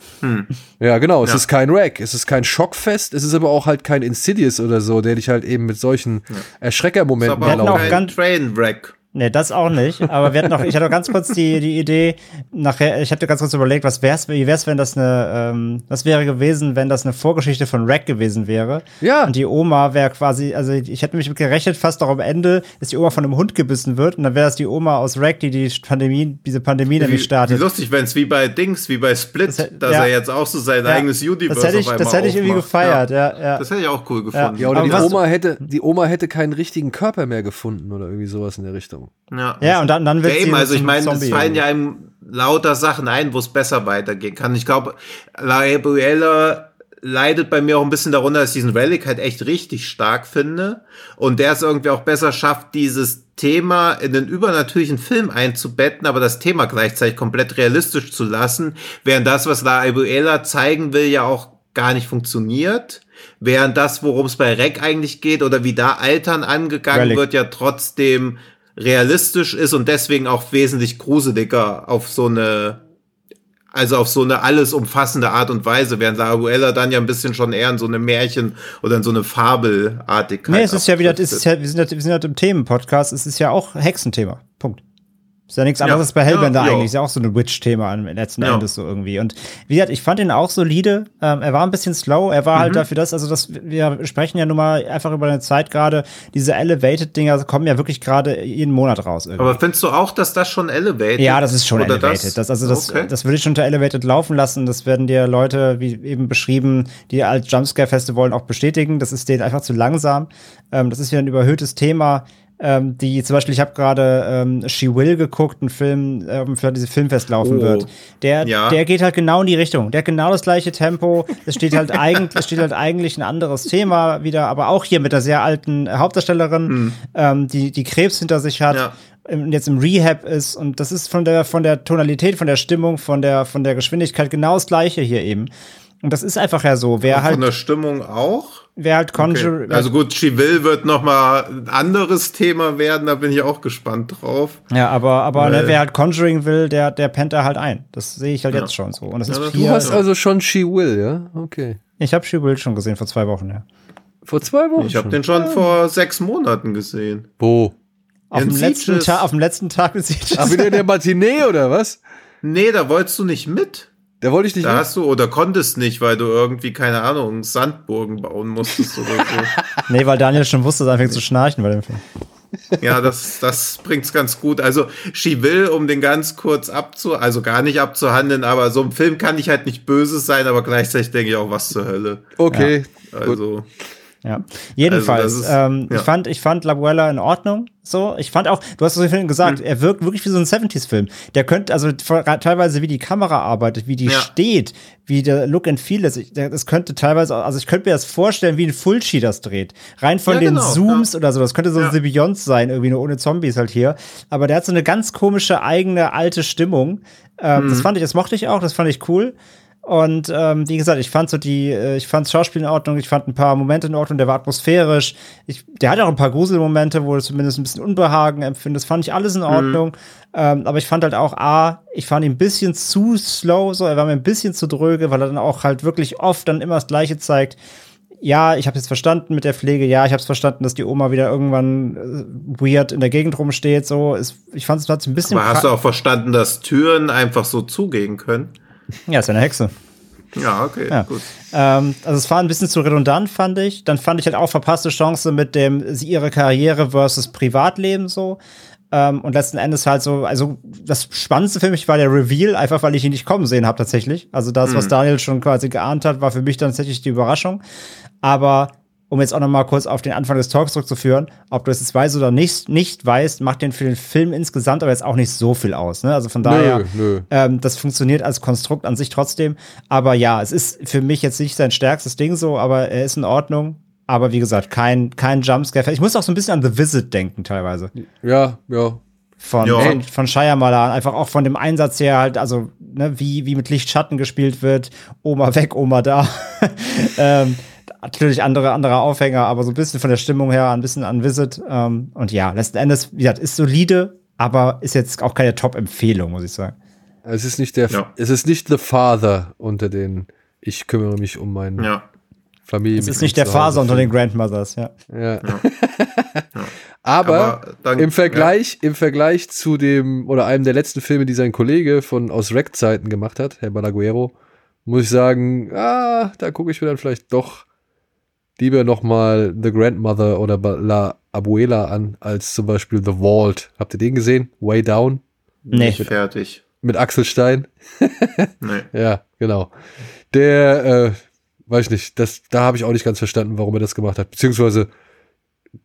ja, genau. Es Ja. ist kein Rack. Es ist kein Schockfest. Es ist aber auch halt kein Insidious oder so, der dich halt eben mit solchen Erschreckermomenten aber hatten auch erlaubt. ganz- Trainwreck. Nee, das auch nicht. Aber wir hatten noch, ich hatte noch ganz kurz die, die Idee, nachher, ich hatte ganz kurz überlegt, was wär's, wie wär's, wenn das eine, ähm, was wäre gewesen, wenn das eine Vorgeschichte von Rack gewesen wäre. Ja. Und die Oma wäre quasi, also ich hätte mich gerechnet, fast auch am Ende, dass die Oma von einem Hund gebissen wird. Und dann wäre das die Oma aus Rack, die die Pandemie, diese Pandemie Wie, nämlich wie startet. lustig, wenn es wie bei Dings, wie bei Split, Das hätte- dass ja. er jetzt auch so sein Ja. eigenes Universe das hätte ich, auf das hätte ich irgendwie aufmacht. gefeiert, ja, ja. Das hätte ich auch cool gefunden. Ja, oder Aber die Oma hätte, die Oma hätte keinen richtigen Körper mehr gefunden oder irgendwie sowas in der Richtung. Ja. Ja, und dann, dann wird eben, also ich meine, es fallen ja einem lauter Sachen ein, wo es besser weitergehen kann. Ich glaube, Laebuella leidet bei mir auch ein bisschen darunter, dass ich diesen Relic halt echt richtig stark finde und der es irgendwie auch besser schafft, dieses Thema in den übernatürlichen Film einzubetten, aber das Thema gleichzeitig komplett realistisch zu lassen, während das, was Laebuella zeigen will, ja auch gar nicht funktioniert. Während das, worum es bei Rec eigentlich geht oder wie da Altern angegangen Relic. wird, ja trotzdem realistisch ist und deswegen auch wesentlich gruseliger auf so eine, also auf so eine alles umfassende Art und Weise, während La Abuela dann ja ein bisschen schon eher in so eine Märchen oder in so eine Fabelartigkeit. Nee, es ist ja wieder, es ist ja, wir sind ja, wir sind ja im Themenpodcast, es ist ja auch Hexenthema. Punkt. Ist ja nichts Ja. anderes als bei Hellbender Ja, ja. eigentlich. Ist ja auch so ein Witch-Thema am letzten Ja. Endes so irgendwie. Und wie gesagt, ich fand ihn auch solide. Ähm, er war ein bisschen slow. Er war Mhm. halt dafür das, also das, wir sprechen ja nun mal einfach über eine Zeit gerade. Diese Elevated-Dinger kommen ja wirklich gerade jeden Monat raus. Irgendwie. Aber findest du auch, dass das schon elevated Ja, das ist schon Oder elevated. Das, also das, Okay. das würde ich schon unter elevated laufen lassen. Das werden dir Leute, wie eben beschrieben, die als Jumpscare-Feste wollen, auch bestätigen. Das ist denen einfach zu langsam. Ähm, das ist wieder ein überhöhtes Thema. Ähm, die zum Beispiel, ich habe gerade ähm, She Will geguckt, einen Film, ähm, für diese Filmfest laufen Oh. wird. Der, Ja. der geht halt genau in die Richtung. Der hat genau das gleiche Tempo. Es steht halt eigentlich, es steht halt eigentlich ein anderes Thema wieder, aber auch hier mit der sehr alten Hauptdarstellerin, ähm, die die Krebs hinter sich hat Ja. jetzt im Rehab ist und das ist von der von der Tonalität, von der Stimmung, von der von der Geschwindigkeit genau das gleiche hier eben. Und das ist einfach ja so. Wer Von halt der Stimmung auch? Wer halt Conjure Okay. Also gut, She Will wird noch mal ein anderes Thema werden, da bin ich auch gespannt drauf. ja, aber aber ne, wer halt Conjuring will, der der pennt da halt ein. Das sehe ich halt jetzt schon so. Und das Ja, ist das- Du hast also schon She Will, ja? Okay. ich habe She Will schon gesehen vor zwei Wochen. Ja. Vor zwei Wochen. Ich habe den schon vor sechs Monaten gesehen. Wo? Auf dem letzten. Tag, auf dem letzten Tag mit Sieges. Ach, wieder in der Matinee oder was? Nee, da wolltest du nicht mit. Da wollte ich nicht. Da hast du oder konntest nicht, weil du irgendwie, keine Ahnung, Sandburgen bauen musstest oder so. Nee, weil Daniel schon wusste, dass er anfängt zu schnarchen bei dem Film. ja, das, das bringt's ganz gut. Also, She Will, um den ganz kurz abzu, also gar nicht abzuhandeln, aber so im Film kann ich halt nicht böse sein, aber gleichzeitig denke ich auch, was zur Hölle. okay. Gut. Also, Ja, jedenfalls. Also ist- ähm, ja. Ich fand, ich fand Labuella in Ordnung. So, ich fand auch, du hast es so vorhin gesagt, Hm. er wirkt wirklich wie so ein 70s-Film. Der könnte, also teilweise wie die Kamera arbeitet, wie die Ja. steht, wie der Look and Feel ist. Ich- Das könnte teilweise, also ich könnte mir das vorstellen, wie ein Fulci das dreht. Rein von Ja, den genau, Zooms ja. oder so. Das könnte so ein Ja. Symbiont sein, irgendwie nur ohne Zombies halt hier. Aber der hat so eine ganz komische eigene alte Stimmung. Ähm, Hm. Das fand ich, das mochte ich auch, das fand ich cool. Und ähm, wie gesagt, ich fand so die, äh, ich fand das Schauspiel in Ordnung, ich fand ein paar Momente in Ordnung, der war atmosphärisch. Ich, der hat auch ein paar Gruselmomente, wo du zumindest ein bisschen Unbehagen empfindest. Das fand ich alles in Ordnung. Ähm, aber ich fand halt auch, A, ich fand ihn ein bisschen zu slow, so, er war mir ein bisschen zu dröge, weil er dann auch halt wirklich oft dann immer das Gleiche zeigt. Ja, ich habe jetzt verstanden mit der Pflege. Ja, ich habe es verstanden, dass die Oma wieder irgendwann äh, weird in der Gegend rumsteht. So, ich fand es ein bisschen. aber hast du auch verstanden, dass Türen einfach so zugehen können? Ja, ist ja eine Hexe. Ja, okay, Ja. gut. Ähm, also es war ein bisschen zu redundant, fand ich. Dann fand ich halt auch verpasste Chance mit dem sie ihre Karriere versus Privatleben so. Ähm, und letzten Endes halt so, also das Spannendste für mich war der Reveal, einfach weil ich ihn nicht kommen sehen habe tatsächlich. Also das, was Daniel schon quasi geahnt hat, war für mich dann tatsächlich die Überraschung. Aber um jetzt auch noch mal kurz auf den Anfang des Talks zurückzuführen, ob du es jetzt weißt oder nicht, nicht weißt, macht den für den Film insgesamt aber jetzt auch nicht so viel aus. Ne? Also von daher, Nö, nö. Ähm, das funktioniert als Konstrukt an sich trotzdem. Aber ja, es ist für mich jetzt nicht sein stärkstes Ding so, aber er ist in Ordnung. Aber wie gesagt, kein, kein Jumpscare. Ich muss auch so ein bisschen an The Visit denken teilweise. Ja, ja. Von, Ja. von, von Shyamalan. Einfach auch von dem Einsatz her halt, also ne, wie, wie mit Lichtschatten gespielt wird. Oma weg, Oma da. ähm, natürlich andere, andere Aufhänger, aber so ein bisschen von der Stimmung her, ein bisschen an Visit. Ähm, und ja, letzten Endes, wie gesagt, ist solide, aber ist jetzt auch keine Top-Empfehlung, muss ich sagen. Es ist nicht der, Ja. es ist nicht The Father unter den, ich kümmere mich um meine Ja. Familie. Es ist nicht der Faser unter den Grandmothers, ja. Ja. Aber, Aber dann- im Vergleich, im Vergleich zu dem oder einem der letzten Filme, die sein Kollege von aus Rec-Zeiten gemacht hat, Herr Balaguero, muss ich sagen, ah, da gucke ich mir dann vielleicht doch lieber noch mal The Grandmother oder La Abuela an, als zum Beispiel The Vault. Habt ihr den gesehen? Way Down Nee. Fertig. mit Axel Stein. Nee. Ja, genau. Der, äh, weiß ich nicht, das, da habe ich auch nicht ganz verstanden, warum er das gemacht hat. Beziehungsweise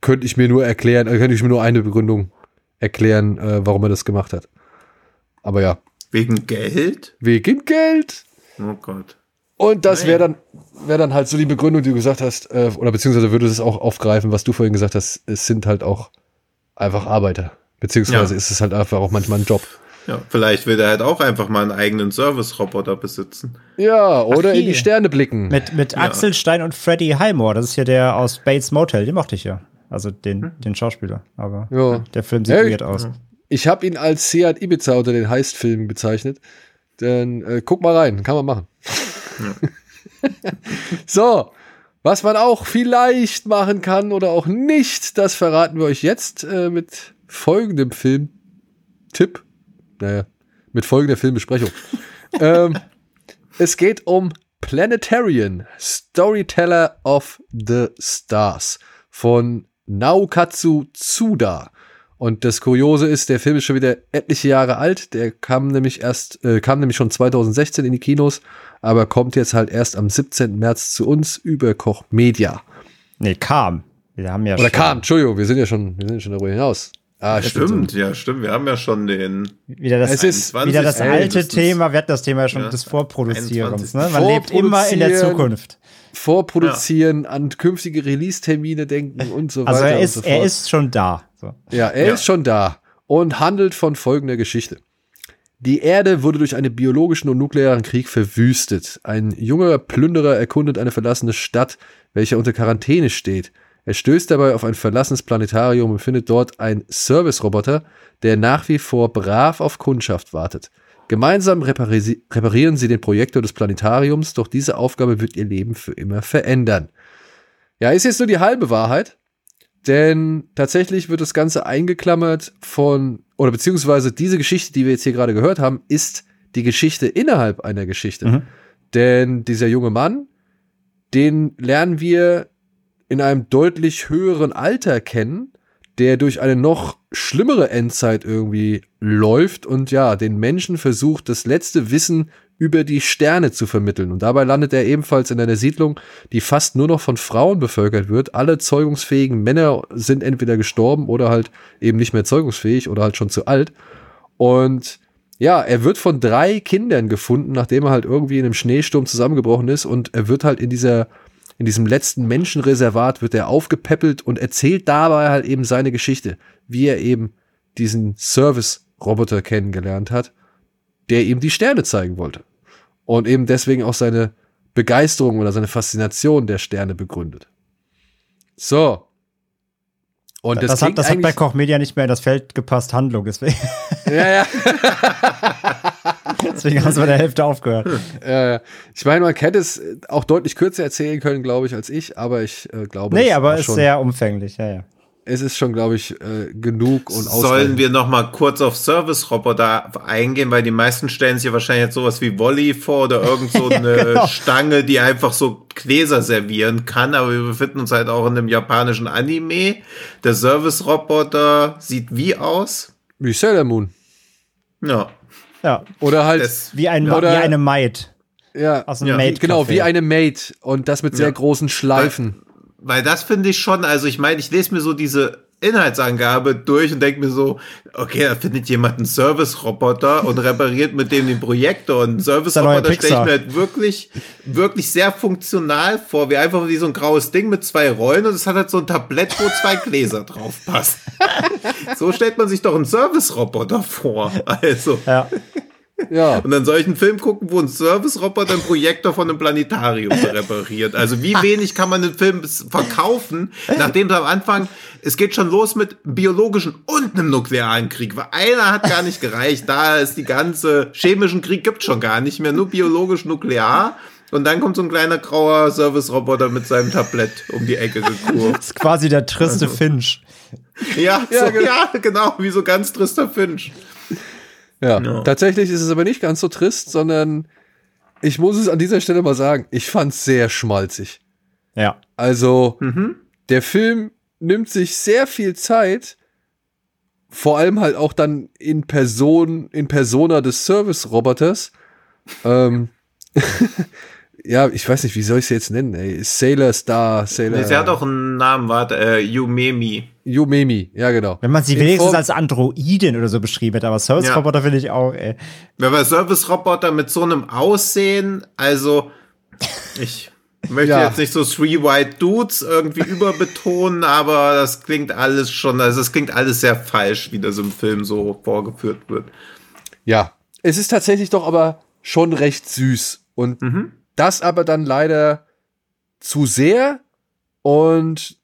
könnte ich mir nur erklären, äh, könnte ich mir nur eine Begründung erklären, äh, warum er das gemacht hat. Aber ja, Wegen Geld? wegen Geld. Oh Gott. Und das wäre dann, wäre dann halt so die Begründung, die du gesagt hast, äh, oder beziehungsweise würde es auch aufgreifen, was du vorhin gesagt hast, es sind halt auch einfach Arbeiter. Beziehungsweise Ja. ist es halt einfach auch manchmal ein Job. Ja, vielleicht will er halt auch einfach mal einen eigenen Service-Roboter besitzen. Ja, oder in hier. die Sterne blicken. Mit, mit Axel Stein und Freddie Highmore, das ist ja der aus Bates Motel, den mochte ich ja. Also den, den Schauspieler. Aber Ja. der Film sieht Ja, weird aus. Ich habe ihn als Seat Ibiza unter den Heist-Filmen bezeichnet. Dann äh, guck mal rein, kann man machen. so, was man auch vielleicht machen kann oder auch nicht, das verraten wir euch jetzt äh, mit folgendem Filmtipp. Naja, mit folgender Filmbesprechung. ähm, es geht um Planetarian, Storyteller of the Stars von Naokatsu Tsuda. Und das Kuriose ist, der Film ist schon wieder etliche Jahre alt. Der kam nämlich erst, äh, kam nämlich schon 2016 in die Kinos, aber kommt jetzt halt erst am 17. März zu uns über Koch Media. Nee, kam. Wir haben ja Oder schon. kam, Entschuldigung, wir sind ja schon, wir sind ja schon darüber hinaus. Ah, Stimmt, ja, stimmt. Wir haben ja schon den. Wieder das, Es ist 21. wieder das alte mindestens. Thema, wir hatten das Thema ja schon Ja. des Vorproduzierens. 21. Ne? Man lebt immer in der. Zukunft. Vorproduzieren, an künftige Release-Termine denken und so Also weiter. er und ist, so er ist schon da. So. Ja, er Ja. ist schon da und handelt von folgender Geschichte. Die Erde wurde durch einen biologischen und nuklearen Krieg verwüstet. Ein junger Plünderer erkundet eine verlassene Stadt, welche unter Quarantäne steht. Er stößt dabei auf ein verlassenes Planetarium und findet dort einen Service-Roboter, der nach wie vor brav auf Kundschaft wartet. Gemeinsam repari reparieren sie den Projektor des Planetariums, doch diese Aufgabe wird ihr Leben für immer verändern. Ja, ist jetzt nur die halbe Wahrheit. Denn tatsächlich wird das Ganze eingeklammert von, oder beziehungsweise diese Geschichte, die wir jetzt hier gerade gehört haben, ist die Geschichte innerhalb einer Geschichte. Mhm. Denn dieser junge Mann, den lernen wir in einem deutlich höheren Alter kennen, der durch eine noch schlimmere Endzeit irgendwie läuft und ja, den Menschen versucht, das letzte Wissen über die Sterne zu vermitteln. Und dabei landet er ebenfalls in einer Siedlung, die fast nur noch von Frauen bevölkert wird. Alle zeugungsfähigen Männer sind entweder gestorben oder halt eben nicht mehr zeugungsfähig oder halt schon zu alt. Und ja, er wird von drei Kindern gefunden, nachdem er halt irgendwie in einem Schneesturm zusammengebrochen ist und er wird halt in dieser in diesem letzten Menschenreservat wird er aufgepäppelt und erzählt dabei halt eben seine Geschichte, wie er eben diesen Service-Roboter kennengelernt hat, der ihm die Sterne zeigen wollte. Und eben deswegen auch seine Begeisterung oder seine Faszination der Sterne begründet. So. Und das, Das, hat, das hat bei Koch Media nicht mehr in das Feld gepasst, Handlung. Deswegen, Ja, ja. deswegen haben sie bei der Hälfte aufgehört. Äh, ich meine, man hätte es auch deutlich kürzer erzählen können, glaube ich, als ich, aber ich äh, glaube, Nee, es aber war ist sehr umfänglich, ja, ja. es ist schon, glaube ich, äh, genug und Sollen ausreichend. wir noch mal kurz auf Service-Roboter eingehen, weil die meisten stellen sich ja wahrscheinlich jetzt sowas wie Volley vor oder irgend so eine genau. Stange, die einfach so Gläser servieren kann, aber wir befinden uns halt auch in einem japanischen Anime. Der Service-Roboter sieht wie aus? Wie Sailor Moon. Ja, Ja, Oder halt, das, wie, ein, Oder- wie eine Maid. Ja, aus einem Ja, Maid genau, wie eine Maid und das mit sehr Ja. großen Schleifen. weil das finde ich schon, also ich meine, ich lese mir so diese Inhaltsangabe durch und denke mir so, okay, da findet jemand einen Service-Roboter und repariert mit dem den Projektor. Und einen Service-Roboter stelle ich mir halt wirklich, wirklich sehr funktional vor, wie einfach wie so ein graues Ding mit zwei Rollen und es hat halt so ein Tablett, wo zwei Gläser drauf passen. so stellt man sich doch einen Service-Roboter vor. Also. Ja. Ja. Und dann soll ich einen Film gucken, wo ein Service-Roboter einen Projektor von einem Planetarium repariert. Also wie wenig kann man den Film verkaufen, nachdem du am Anfang, es geht schon los mit biologischen und einem nuklearen Krieg, weil einer hat gar nicht gereicht. Da ist die ganze chemischen Krieg gibt schon gar nicht mehr, nur biologisch nuklear. Und dann kommt so ein kleiner grauer Service-Roboter mit seinem Tablett um die Ecke gekurvt. Das ist quasi der triste also. Finch. Ja, ja, so, genau. ja, genau, wie so ganz trister Finch. Ja, no. tatsächlich ist es aber nicht ganz so trist, sondern ich muss es an dieser Stelle mal sagen, ich fand es sehr schmalzig. Ja. Also, mhm. der Film nimmt sich sehr viel Zeit, vor allem halt auch dann in Person, in Persona des Service-Roboters. ähm, ja, ich weiß nicht, wie soll ich sie jetzt nennen, ey? Sailor Star, Sailor. Nee, sie hat doch einen Namen, warte, äh, Yumemi. Yumemi, ja, genau. Wenn man sie In wenigstens Form als Androidin oder so beschrieben hätte, aber Service-Roboter ja. finde ich auch, ey. Wenn man Service-Roboter mit so einem Aussehen, also, ich möchte ja. jetzt nicht so Three White Dudes irgendwie überbetonen, aber das klingt alles schon, also es klingt alles sehr falsch, wie das im Film so vorgeführt wird. Ja, es ist tatsächlich doch aber schon recht süß und mhm. Das aber dann leider zu sehr und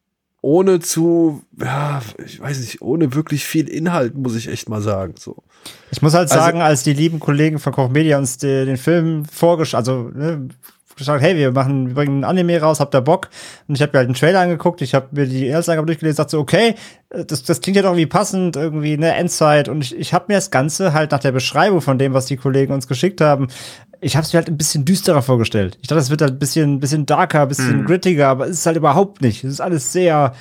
ohne zu, ja, ich weiß nicht, ohne wirklich viel Inhalt, muss ich echt mal sagen. So. Ich muss halt also, sagen, als die lieben Kollegen von Koch Media uns die, den Film vorgestellt, also ne, gesagt, hey, wir machen, wir bringen ein Anime raus, habt ihr Bock? Und ich habe mir halt einen Trailer angeguckt, ich habe mir die Inhaltsangabe durchgelesen, dachte so, okay, das, das klingt ja doch irgendwie passend, irgendwie, ne, Endzeit. Und ich, ich habe mir das Ganze halt nach der Beschreibung von dem, was die Kollegen uns geschickt haben, ich habe es mir halt ein bisschen düsterer vorgestellt. Ich dachte, es wird halt ein bisschen, ein bisschen darker, ein bisschen mhm. grittiger, aber es ist halt überhaupt nicht. Es ist alles sehr,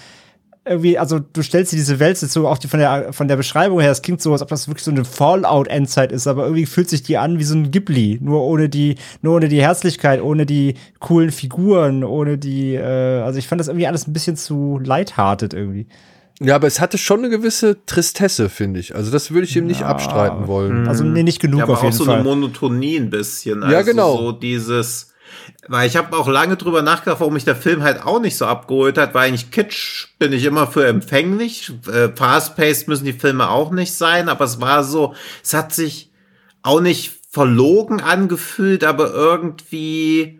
irgendwie, also du stellst dir diese Welt jetzt so auch die von der von der Beschreibung her, es klingt so, als ob das wirklich so eine Fallout-Endzeit ist, aber irgendwie fühlt sich die an wie so ein Ghibli, nur ohne die, nur ohne die Herzlichkeit, ohne die coolen Figuren, ohne die, äh, also ich fand das irgendwie alles ein bisschen zu lighthearted irgendwie. Ja, aber es hatte schon eine gewisse Tristesse, finde ich. Also das würde ich ihm nicht ja. abstreiten wollen. Also nee, nicht genug ja, aber auf jeden auch so Fall. eine Monotonie ein bisschen. Also ja, genau. So dieses weil ich habe auch lange drüber nachgedacht, warum mich der Film halt auch nicht so abgeholt hat, weil eigentlich Kitsch bin ich immer für empfänglich. Äh, Fast-paced müssen die Filme auch nicht sein, aber es war so, es hat sich auch nicht verlogen angefühlt, aber irgendwie,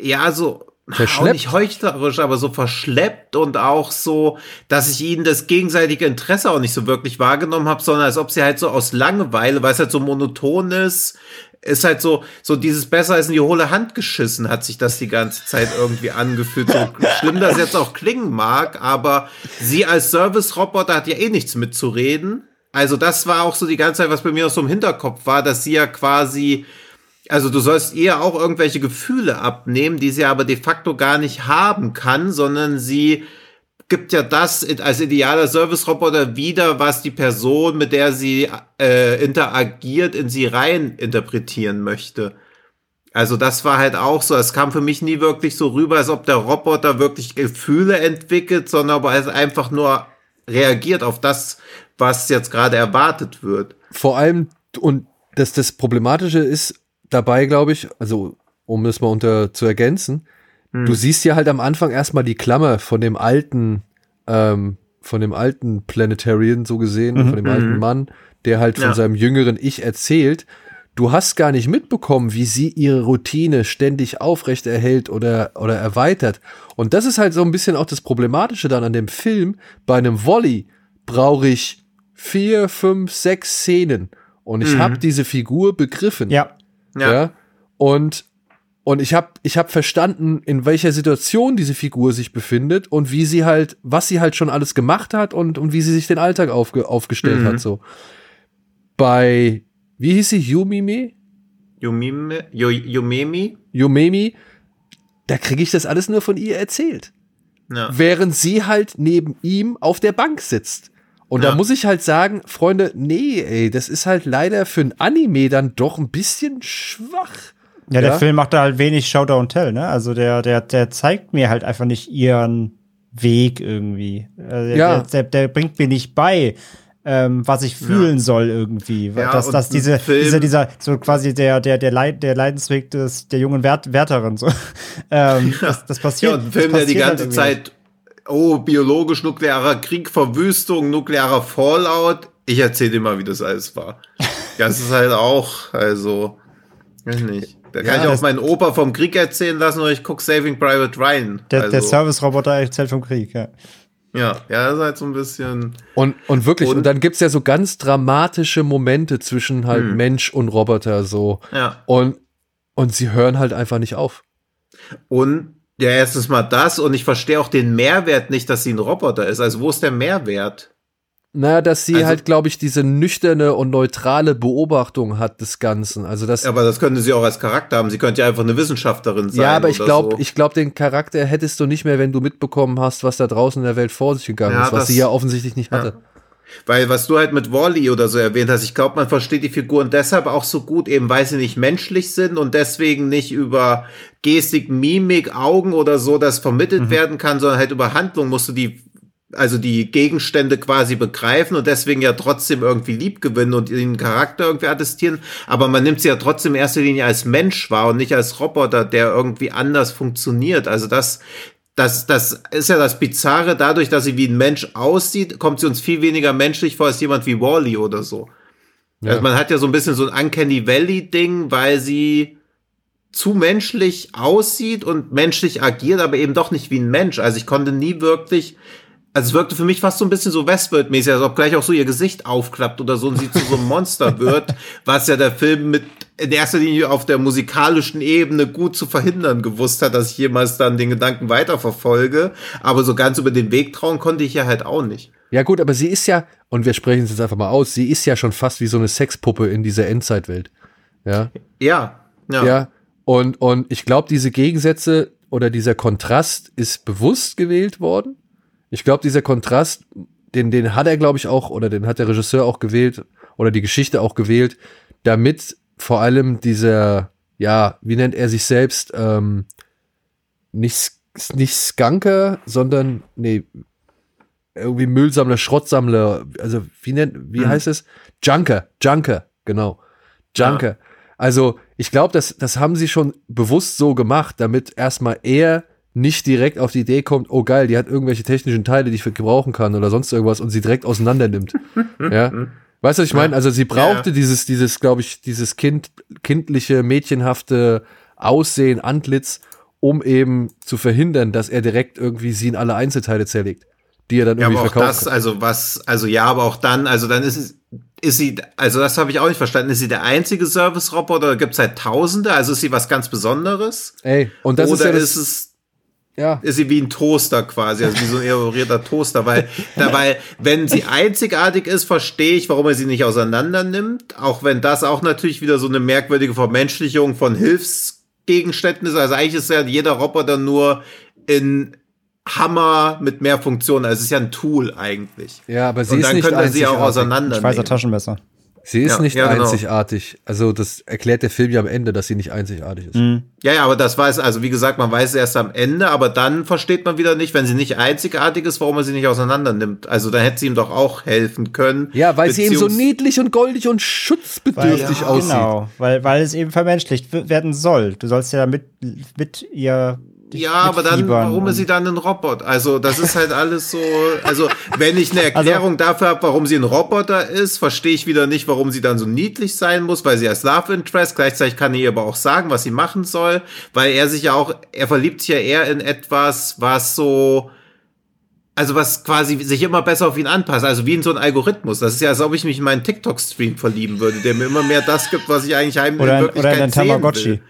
ja, so, Verschleppt. Auch nicht heuchlerisch, aber so verschleppt und auch so, dass ich ihnen das gegenseitige Interesse auch nicht so wirklich wahrgenommen habe, sondern als ob sie halt so aus Langeweile, weil es halt so monoton ist, ist halt so, so dieses besser als in die hohle Hand geschissen, hat sich das die ganze Zeit irgendwie angefühlt. So schlimm das jetzt auch klingen mag, aber sie als Service-Roboter hat ja eh nichts mitzureden. Also das war auch so die ganze Zeit, was bei mir noch so im Hinterkopf war, dass sie ja quasi, also du sollst ihr auch irgendwelche Gefühle abnehmen, die sie aber de facto gar nicht haben kann, sondern sie gibt ja das als idealer Service-Roboter wieder, was die Person, mit der sie äh, interagiert, in sie rein interpretieren möchte. Also das war halt auch so, es kam für mich nie wirklich so rüber, als ob der Roboter wirklich Gefühle entwickelt, sondern ob er einfach nur reagiert auf das, was jetzt gerade erwartet wird. Vor allem, und das, das Problematische ist dabei, glaube ich, also um es mal unter zu ergänzen, hm. Du siehst ja halt am Anfang erstmal die Klammer von dem alten, ähm, von dem alten Planetarian so gesehen, mhm. von dem alten mhm. Mann, der halt von ja. seinem jüngeren Ich erzählt. Du hast gar nicht mitbekommen, wie sie ihre Routine ständig aufrechterhält oder, oder erweitert. Und das ist halt so ein bisschen auch das Problematische dann an dem Film. Bei einem Volley brauche ich vier, fünf, sechs Szenen. Und ich mhm. habe diese Figur begriffen. Ja. ja. ja? Und und ich habe ich hab verstanden, in welcher Situation diese Figur sich befindet und wie sie halt, was sie halt schon alles gemacht hat und, und wie sie sich den Alltag aufge, aufgestellt mhm. hat. So. Bei, wie hieß sie, Yumime? Yumime, Yumemi? Yumemi, da kriege ich das alles nur von ihr erzählt. Ja. Während sie halt neben ihm auf der Bank sitzt. Und ja. da muss ich halt sagen, Freunde, nee, ey, das ist halt leider für ein Anime dann doch ein bisschen schwach. Ja, der Film macht da halt wenig Show Don't Tell, ne? Also der, der, der zeigt mir halt einfach nicht ihren Weg irgendwie. Also Ja. Der, der, der bringt mir nicht bei, ähm, was ich fühlen soll irgendwie. Ja, dass, dass diese, Film- dieser, dieser, so quasi der, der, der, Leid, der Leidensweg des, der jungen Wert, Wärterin, so. ähm, das, das passiert. Ja, und ein Film, der die halt ganze nicht. Zeit, oh, biologisch, nuklearer Krieg, Verwüstung, nuklearer Fallout. Ich erzähle dir mal, wie das alles war. Das ist halt auch, also, weiß nicht. Da kann Ja, ich auch das- meinen Opa vom Krieg erzählen lassen oder ich gucke Saving Private Ryan. Der, also, der Service-Roboter erzählt vom Krieg, ja. Ja, ja, das ist halt so ein bisschen. Und, und wirklich, und, Und- dann gibt's ja so ganz dramatische Momente zwischen halt Hm. Mensch und Roboter so. Ja. Und, und sie hören halt einfach nicht auf. Und ja, erstens mal das und ich verstehe auch den Mehrwert nicht, dass sie ein Roboter ist. Also, wo ist der Mehrwert? Na, dass sie Also- halt, glaube ich, diese nüchterne und neutrale Beobachtung hat des Ganzen. Also das. Aber das könnte sie auch als Charakter haben. Sie könnte ja einfach eine Wissenschaftlerin sein. ja, aber ich glaube, so. ich glaube, den Charakter hättest du nicht mehr, wenn du mitbekommen hast, was da draußen in der Welt vor sich gegangen Ja, ist, was das- sie ja offensichtlich nicht Ja. hatte. Weil was du halt mit Wally oder so erwähnt hast, ich glaube, man versteht die Figuren deshalb auch so gut, eben weil sie nicht menschlich sind und deswegen nicht über Gestik, Mimik, Augen oder so das vermittelt Mhm. werden kann, sondern halt über Handlung musst du die, also die Gegenstände quasi begreifen und deswegen ja trotzdem irgendwie lieb gewinnen und den Charakter irgendwie attestieren. Aber man nimmt sie ja trotzdem in erster Linie als Mensch wahr und nicht als Roboter, der irgendwie anders funktioniert. Also das, das, das ist ja das Bizarre, dadurch, dass sie wie ein Mensch aussieht, kommt sie uns viel weniger menschlich vor als jemand wie Wally oder so. Ja. Also man hat ja so ein bisschen so ein Uncanny Valley-Ding, weil sie zu menschlich aussieht und menschlich agiert, aber eben doch nicht wie ein Mensch. Also ich konnte nie wirklich, also es wirkte für mich fast so ein bisschen so Westworld-mäßig, als ob gleich auch so ihr Gesicht aufklappt oder so und sie zu so einem Monster wird, was ja der Film mit in erster Linie auf der musikalischen Ebene gut zu verhindern gewusst hat, dass ich jemals dann den Gedanken weiterverfolge. Aber so ganz über den Weg trauen konnte ich ja halt auch nicht. Ja gut, aber sie ist ja, und wir sprechen es jetzt einfach mal aus, sie ist ja schon fast wie so eine Sexpuppe in dieser Endzeitwelt. Ja. Ja, ja. Ja. Und, und ich glaube, diese Gegensätze oder dieser Kontrast ist bewusst gewählt worden. Ich glaube, dieser Kontrast, den, den hat er, glaube ich, auch, oder den hat der Regisseur auch gewählt, oder die Geschichte auch gewählt, damit vor allem dieser, ja, wie nennt er sich selbst, ähm, nicht, nicht Skunker, sondern, nee, irgendwie Müllsammler, Schrottsammler, also wie nennt, wie Hm. heißt es? Junker, Junker, genau. Junker. Also, ich glaube, das, das haben sie schon bewusst so gemacht, damit erstmal er nicht direkt auf die Idee kommt, oh geil, die hat irgendwelche technischen Teile, die ich gebrauchen kann oder sonst irgendwas und sie direkt auseinander nimmt. ja. Weißt du, was ich meine? Also sie brauchte Ja. dieses, dieses, glaube ich, dieses kind, kindliche, mädchenhafte Aussehen, Antlitz, um eben zu verhindern, dass er direkt irgendwie sie in alle Einzelteile zerlegt, die er dann Ja, irgendwie aber auch verkauft. das, also was, also ja, aber auch dann, also dann ist es, ist sie, also das habe ich auch nicht verstanden, ist sie der einzige Service-Roboter oder gibt es halt Tausende? Also ist sie was ganz Besonderes? Ey, und das ist oder ja das, ist es, ja, ist sie wie ein Toaster quasi, also wie so ein elaborierter Toaster, weil, dabei, wenn sie einzigartig ist, verstehe ich, warum er sie nicht auseinander nimmt, auch wenn das auch natürlich wieder so eine merkwürdige Vermenschlichung von Hilfsgegenständen ist. Also eigentlich ist ja jeder Roboter nur in Hammer mit mehr Funktionen. Also es ist ja ein Tool eigentlich. ja, aber sie Und ist dann nicht könnte er sie auch auseinander Schweizer Taschenmesser. Sie ist Ja, nicht ja, genau. einzigartig. Also das erklärt der Film ja am Ende, dass sie nicht einzigartig ist. Mhm. Ja, ja, aber das weiß, also wie gesagt, man weiß es erst am Ende, aber dann versteht man wieder nicht, wenn sie nicht einzigartig ist, warum er sie nicht auseinander nimmt. Also dann hätte sie ihm doch auch helfen können. Ja, weil sie eben so niedlich und goldig und schutzbedürftig ja, aussieht. Genau, weil, weil es eben vermenschlicht werden soll. Du sollst ja mit, mit ihr. Ja, aber dann, warum ist sie dann ein Roboter? Also, das ist halt alles so, also, wenn ich eine Also Erklärung dafür habe, warum sie ein Roboter ist, verstehe ich wieder nicht, warum sie dann so niedlich sein muss, weil sie als Love Interest, gleichzeitig kann er ihr aber auch sagen, was sie machen soll, weil er sich ja auch, er verliebt sich ja eher in etwas, was so, also was quasi sich immer besser auf ihn anpasst, also wie in so ein Algorithmus. Das ist ja, als ob ich mich in meinen TikTok-Stream verlieben würde, der mir immer mehr das gibt, was ich eigentlich heimlich Oder, in in- Wirklichkeit oder in sehen Tamagotchi. will.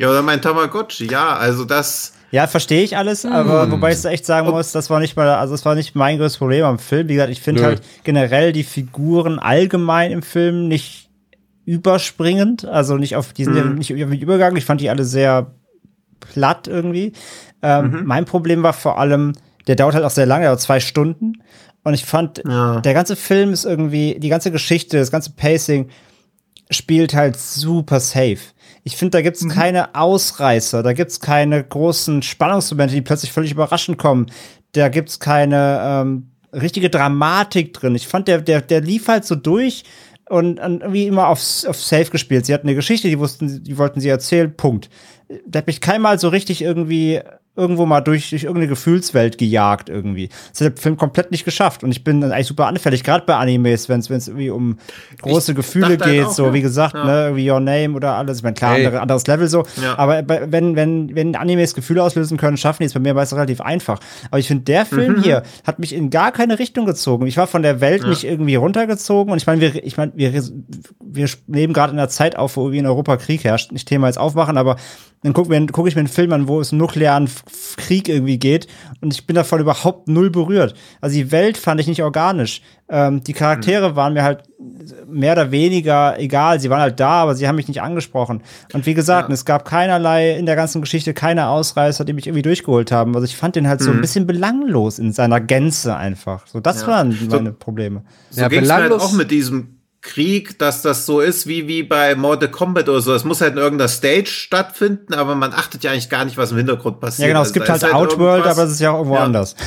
Ja, oder mein Tamagotchi, ja, also das, Ja, verstehe ich alles, Hm. aber wobei ich echt sagen muss, das war nicht mal, also das war nicht mein größtes Problem am Film. Wie gesagt, ich finde halt generell die Figuren allgemein im Film nicht überspringend, also nicht auf diesen Mhm. nicht über den Übergang. Ich fand die alle sehr platt irgendwie. Ähm, Mhm. Mein Problem war vor allem, der dauert halt auch sehr lange, der dauert zwei Stunden. Und ich fand, Ja. der ganze Film ist irgendwie, die ganze Geschichte, das ganze Pacing spielt halt super safe. Ich finde, da gibt's keine Ausreißer, da gibt's keine großen Spannungsmomente, die plötzlich völlig überraschend kommen. Da gibt's keine ähm, richtige Dramatik drin. Ich fand, der, der, der lief halt so durch und, und irgendwie immer auf, auf Safe gespielt. Sie hatten eine Geschichte, die wussten, die wollten sie erzählen, Punkt. Da hat mich keinmal so richtig irgendwie irgendwo mal durch, durch irgendeine Gefühlswelt gejagt irgendwie. Das hat der Film komplett nicht geschafft. Und ich bin eigentlich super anfällig, gerade bei Animes, wenn es irgendwie um große Ich Gefühle halt geht, auch, so ja. wie gesagt, Ja. ne, irgendwie Your Name oder alles. Ich meine, klar, Hey. andere, anderes Level so. Ja. Aber bei, wenn, wenn, wenn Animes Gefühle auslösen können, schaffen die es bei mir meist relativ einfach. Aber ich finde, der Film Mhm. hier hat mich in gar keine Richtung gezogen. Ich war von der Welt nicht irgendwie runtergezogen. Und ich meine, wir, ich meine, wir, wir leben gerade in einer Zeit auf, wo irgendwie in Europa Krieg herrscht. Nicht Thema jetzt aufmachen, aber dann gucke guck ich mir einen Film an, wo es um nuklearen Krieg irgendwie geht und ich bin davon überhaupt null berührt. Also die Welt fand ich nicht organisch. Ähm, die Charaktere waren mir halt mehr oder weniger egal. Sie waren halt da, aber sie haben mich nicht angesprochen. Und wie gesagt, es gab keinerlei in der ganzen Geschichte keine Ausreißer, die mich irgendwie durchgeholt haben. Also ich fand den halt so ein bisschen belanglos in seiner Gänze einfach. So, das waren meine Probleme. So Ja, ging's mir halt belanglos- auch mit diesem Krieg, dass das so ist wie, wie bei Mortal Kombat oder so. Es muss halt in irgendeiner Stage stattfinden, aber man achtet ja eigentlich gar nicht, was im Hintergrund passiert. Ja, genau, es Also gibt da halt Outworld, aber es ist ja auch irgendwo Ja. anders.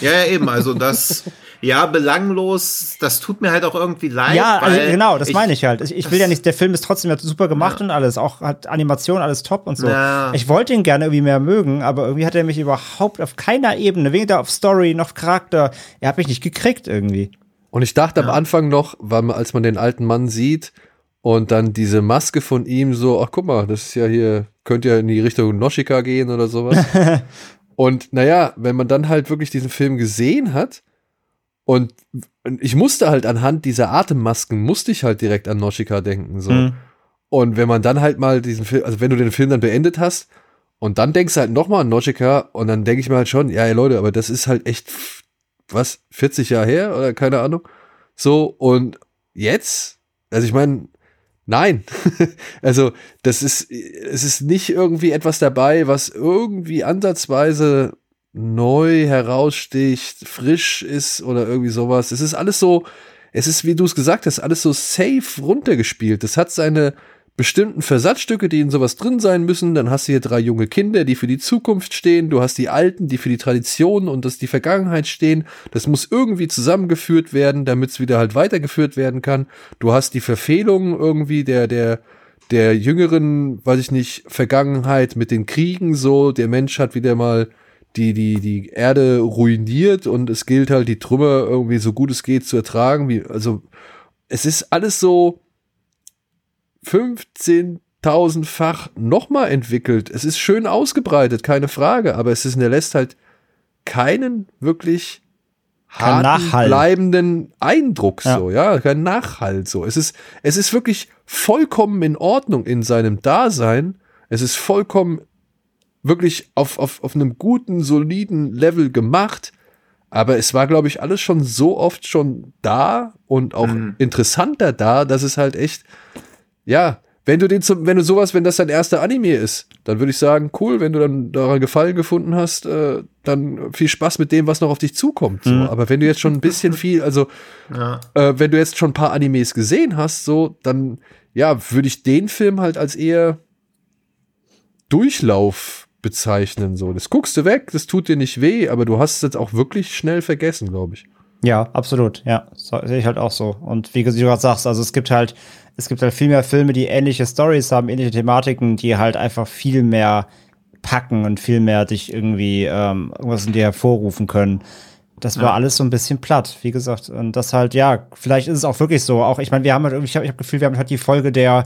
Ja, ja, eben. Also das, ja, belanglos, das tut mir halt auch irgendwie leid. Ja, also genau, das meine ich halt. Ich, ich will ja nicht, der Film ist trotzdem ja super gemacht und alles, auch hat Animation, alles top und so. Ja. Ich wollte ihn gerne irgendwie mehr mögen, aber irgendwie hat er mich überhaupt auf keiner Ebene, weder auf Story noch Charakter, er hat mich nicht gekriegt irgendwie. Und ich dachte am Anfang noch, weil man, als man den alten Mann sieht und dann diese Maske von ihm so, ach guck mal, das ist ja hier, könnte ja in die Richtung Noshika gehen oder sowas. und naja, wenn man dann halt wirklich diesen Film gesehen hat und ich musste halt anhand dieser Atemmasken, musste ich halt direkt an Noshika denken. So. Hm. Und wenn man dann halt mal diesen Film, also wenn du den Film dann beendet hast und dann denkst du halt nochmal an Noshika und dann denke ich mir halt schon, ja, ey, Leute, aber das ist halt echt, was, 40 Jahre her oder keine Ahnung. So, und jetzt, also ich meine, nein. also, das ist, es ist nicht irgendwie etwas dabei, was irgendwie ansatzweise neu heraussticht, frisch ist oder irgendwie sowas. Es ist alles so, es ist, wie du es gesagt hast, alles so safe runtergespielt. Das hat seine bestimmten Versatzstücke, die in sowas drin sein müssen. Dann hast du hier drei junge Kinder, die für die Zukunft stehen. Du hast die Alten, die für die Tradition und das die Vergangenheit stehen. Das muss irgendwie zusammengeführt werden, damit es wieder halt weitergeführt werden kann. Du hast die Verfehlungen irgendwie der, der, der jüngeren, weiß ich nicht, Vergangenheit mit den Kriegen so. Der Mensch hat wieder mal die, die, die Erde ruiniert und es gilt halt, die Trümmer irgendwie so gut es geht zu ertragen. Wie, also, es ist alles so 15.000-fach nochmal entwickelt. Es ist schön ausgebreitet, keine Frage, aber es ist, er lässt halt keinen wirklich Kein harten, Nachhall. bleibenden Eindruck Ja. so, ja, kein Nachhalt so. Es ist, es ist wirklich vollkommen in Ordnung in seinem Dasein. Es ist vollkommen wirklich auf, auf, auf einem guten, soliden Level gemacht. Aber es war, glaube ich, alles schon so oft schon da und auch interessanter da, dass es halt echt, ja, wenn du den zum, wenn du sowas, wenn das dein erster Anime ist, dann würde ich sagen, cool, wenn du dann daran Gefallen gefunden hast, äh, dann viel Spaß mit dem, was noch auf dich zukommt. So. Aber wenn du jetzt schon ein bisschen viel, also Ja. äh, wenn du jetzt schon ein paar Animes gesehen hast, so, dann ja, würde ich den Film halt als eher Durchlauf bezeichnen. So, das guckst du weg, das tut dir nicht weh, aber du hast es jetzt auch wirklich schnell vergessen, glaube ich. Ja, absolut. Ja, so, sehe ich halt auch so. Und wie du gerade sagst, also es gibt halt, es gibt halt viel mehr Filme, die ähnliche Stories haben, ähnliche Thematiken, die halt einfach viel mehr packen und viel mehr dich irgendwie ähm, irgendwas in dir hervorrufen können. Das war alles so ein bisschen platt, wie gesagt. Und das halt, ja, vielleicht ist es auch wirklich so. Auch, ich meine, wir haben halt irgendwie, ich habe ich hab Gefühl, wir haben halt die Folge der,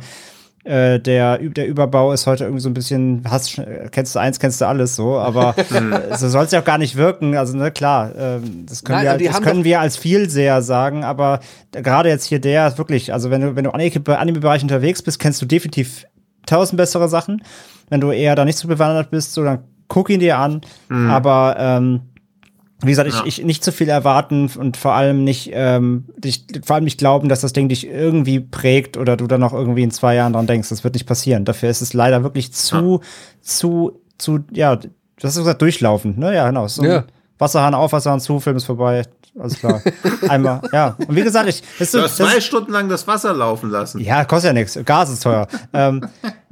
äh, der, der Überbau ist heute irgendwie so ein bisschen, hast, schon- kennst du eins, kennst du alles so, aber so soll es ja auch gar nicht wirken. Also, ne, klar, ähm, das können, Nein, wir, das können wir als Vielseher sagen, aber gerade jetzt hier der ist wirklich, also wenn du, wenn du im Anime-Bereich unterwegs bist, kennst du definitiv tausend bessere Sachen. Wenn du eher da nicht so bewandert bist, so, dann guck ihn dir an. Aber ähm, wie gesagt, ich, ich nicht zu viel erwarten und vor allem nicht, ähm, dich, vor allem nicht glauben, dass das Ding dich irgendwie prägt oder du dann noch irgendwie in zwei Jahren dran denkst. Das wird nicht passieren. Dafür ist es leider wirklich zu, zu, zu, ja, du hast ja gesagt, durchlaufend, ne? Ja, genau. So Ja. Wasserhahn auf, Wasserhahn zu, Film ist vorbei. Alles klar. Einmal, ja. Und wie gesagt, ich, das, Du hast das, zwei Stunden lang das Wasser laufen lassen. ja, kostet ja nichts. Gas ist teuer. ähm,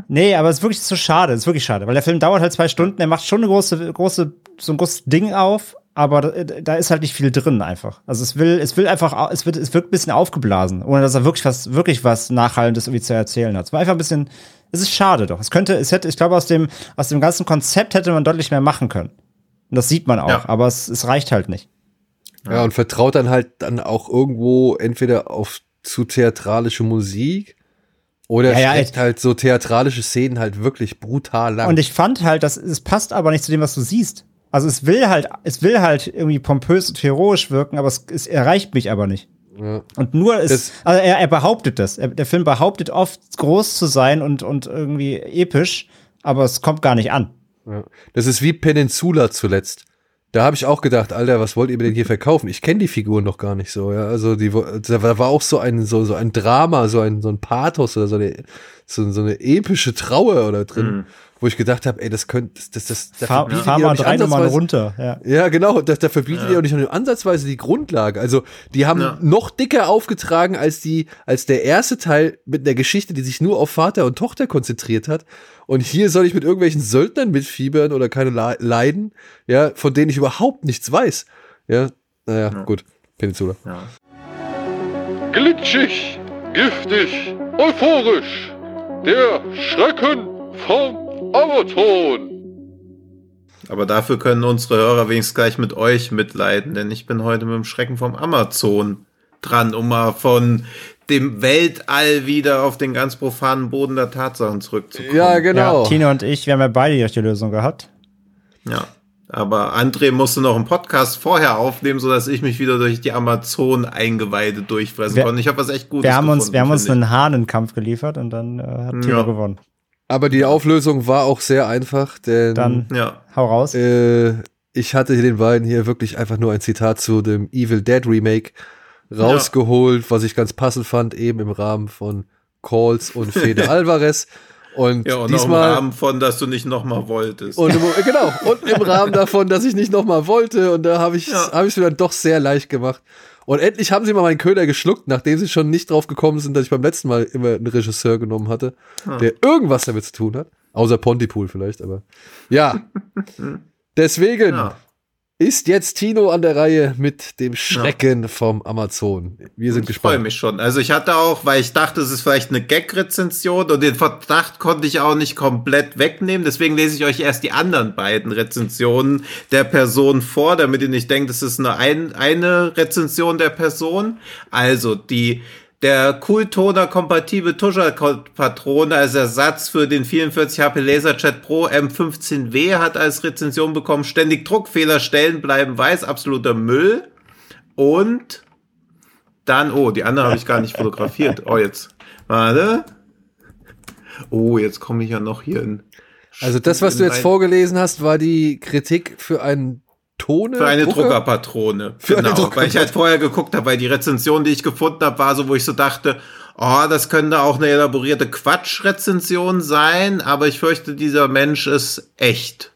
Nee, aber es ist wirklich so schade, es ist wirklich schade, weil der Film dauert halt zwei Stunden, er macht schon eine große, große, so ein großes Ding auf, aber da, ist halt nicht viel drin einfach. Also es will, es will einfach, es wird, es wird ein bisschen aufgeblasen, ohne dass er wirklich was, wirklich was Nachhaltendes irgendwie zu erzählen hat. Es war einfach ein bisschen, es ist schade doch. Es könnte, es hätte, ich glaube, aus dem, aus dem ganzen Konzept hätte man deutlich mehr machen können. Und das sieht man auch, ja. aber es, es reicht halt nicht. Ja, und vertraut dann halt dann auch irgendwo entweder auf zu theatralische Musik oder ja, ja, halt so theatralische Szenen halt wirklich brutal lang. Und ich fand halt, dass es passt aber nicht zu dem, was du siehst. Also es will halt, es will halt irgendwie pompös und heroisch wirken, aber es, es erreicht mich aber nicht. Ja. Und nur ist, also er, er behauptet das. Er, der Film behauptet oft groß zu sein und, und irgendwie episch, aber es kommt gar nicht an. Ja. Das ist wie Peninsula zuletzt. Da habe ich auch gedacht, Alter, was wollt ihr mir denn hier verkaufen? Ich kenne die Figuren noch gar nicht so, ja. Also die, da war auch so ein, so, so ein Drama, so ein, so ein Pathos oder so eine, so, so eine epische Trauer oder drin. Mhm wo ich gedacht habe, ey, das könnte, das, das, das fahr, fahr mal drei Nummern runter. Ja, ja genau, da, da verbietet ja. ihr auch nicht nur ansatzweise die Grundlage. Also die haben ja. noch dicker aufgetragen als die, als der erste Teil mit der Geschichte, die sich nur auf Vater und Tochter konzentriert hat. Und hier soll ich mit irgendwelchen Söldnern mitfiebern oder keine leiden, ja, von denen ich überhaupt nichts weiß. Ja, naja, ja. gut. Peninsula. Ja. Glitschig, giftig, euphorisch. Der Schrecken vom Amazon. Aber dafür können unsere Hörer wenigstens gleich mit euch mitleiden, denn ich bin heute mit dem Schrecken vom Amazon dran, um mal von dem Weltall wieder auf den ganz profanen Boden der Tatsachen zurückzukommen. Ja, genau. Ja, Tino und ich, wir haben ja beide die Lösung gehabt. Ja. Aber André musste noch einen Podcast vorher aufnehmen, sodass ich mich wieder durch die Amazon-Eingeweide durchfressen konnte. Ich habe was echt Gutes wir haben uns, Wir haben uns einen Hahnenkampf geliefert und dann äh, hat Tino ja. gewonnen. Aber die Auflösung war auch sehr einfach, denn. Dann ja. hau raus. Äh, ich hatte den beiden hier wirklich einfach nur ein Zitat zu dem Evil Dead Remake rausgeholt, ja. was ich ganz passend fand, eben im Rahmen von Calls und Fede Alvarez. Und, ja, und diesmal, im Rahmen von, dass du nicht nochmal wolltest. Und im, genau, und im Rahmen davon, dass ich nicht nochmal wollte. Und da habe ich es ja. hab mir dann doch sehr leicht gemacht. Und endlich haben sie mal meinen Köder geschluckt, nachdem sie schon nicht drauf gekommen sind, dass ich beim letzten Mal immer einen Regisseur genommen hatte, ah. der irgendwas damit zu tun hat. Außer Pontypool vielleicht, aber ja. Deswegen ja ist jetzt Tino an der Reihe mit dem Schrecken ja. vom Amazon. Wir sind ich gespannt. Ich freue mich schon. Also ich hatte auch, weil ich dachte, es ist vielleicht eine Gag-Rezension und den Verdacht konnte ich auch nicht komplett wegnehmen. Deswegen lese ich euch erst die anderen beiden Rezensionen der Person vor, damit ihr nicht denkt, es ist nur ein, eine Rezension der Person. Also die der Cooltoner kompatible Tuscherpatrone als Ersatz für den 44 HP Laserchat Pro M15W hat als Rezension bekommen, ständig Druckfehler, Stellen bleiben weiß, absoluter Müll. Und dann, oh, die andere habe ich gar nicht fotografiert. Oh, jetzt. Warte. Oh, jetzt komme ich ja noch hier in. Also das, was du jetzt vorgelesen hast, war die Kritik für einen Tone? Für eine Drucker? Druckerpatrone. Für genau, eine Drucker weil ich halt vorher geguckt habe, weil die Rezension, die ich gefunden habe, war so, wo ich so dachte, oh, das könnte auch eine elaborierte Quatschrezension sein, aber ich fürchte, dieser Mensch ist echt.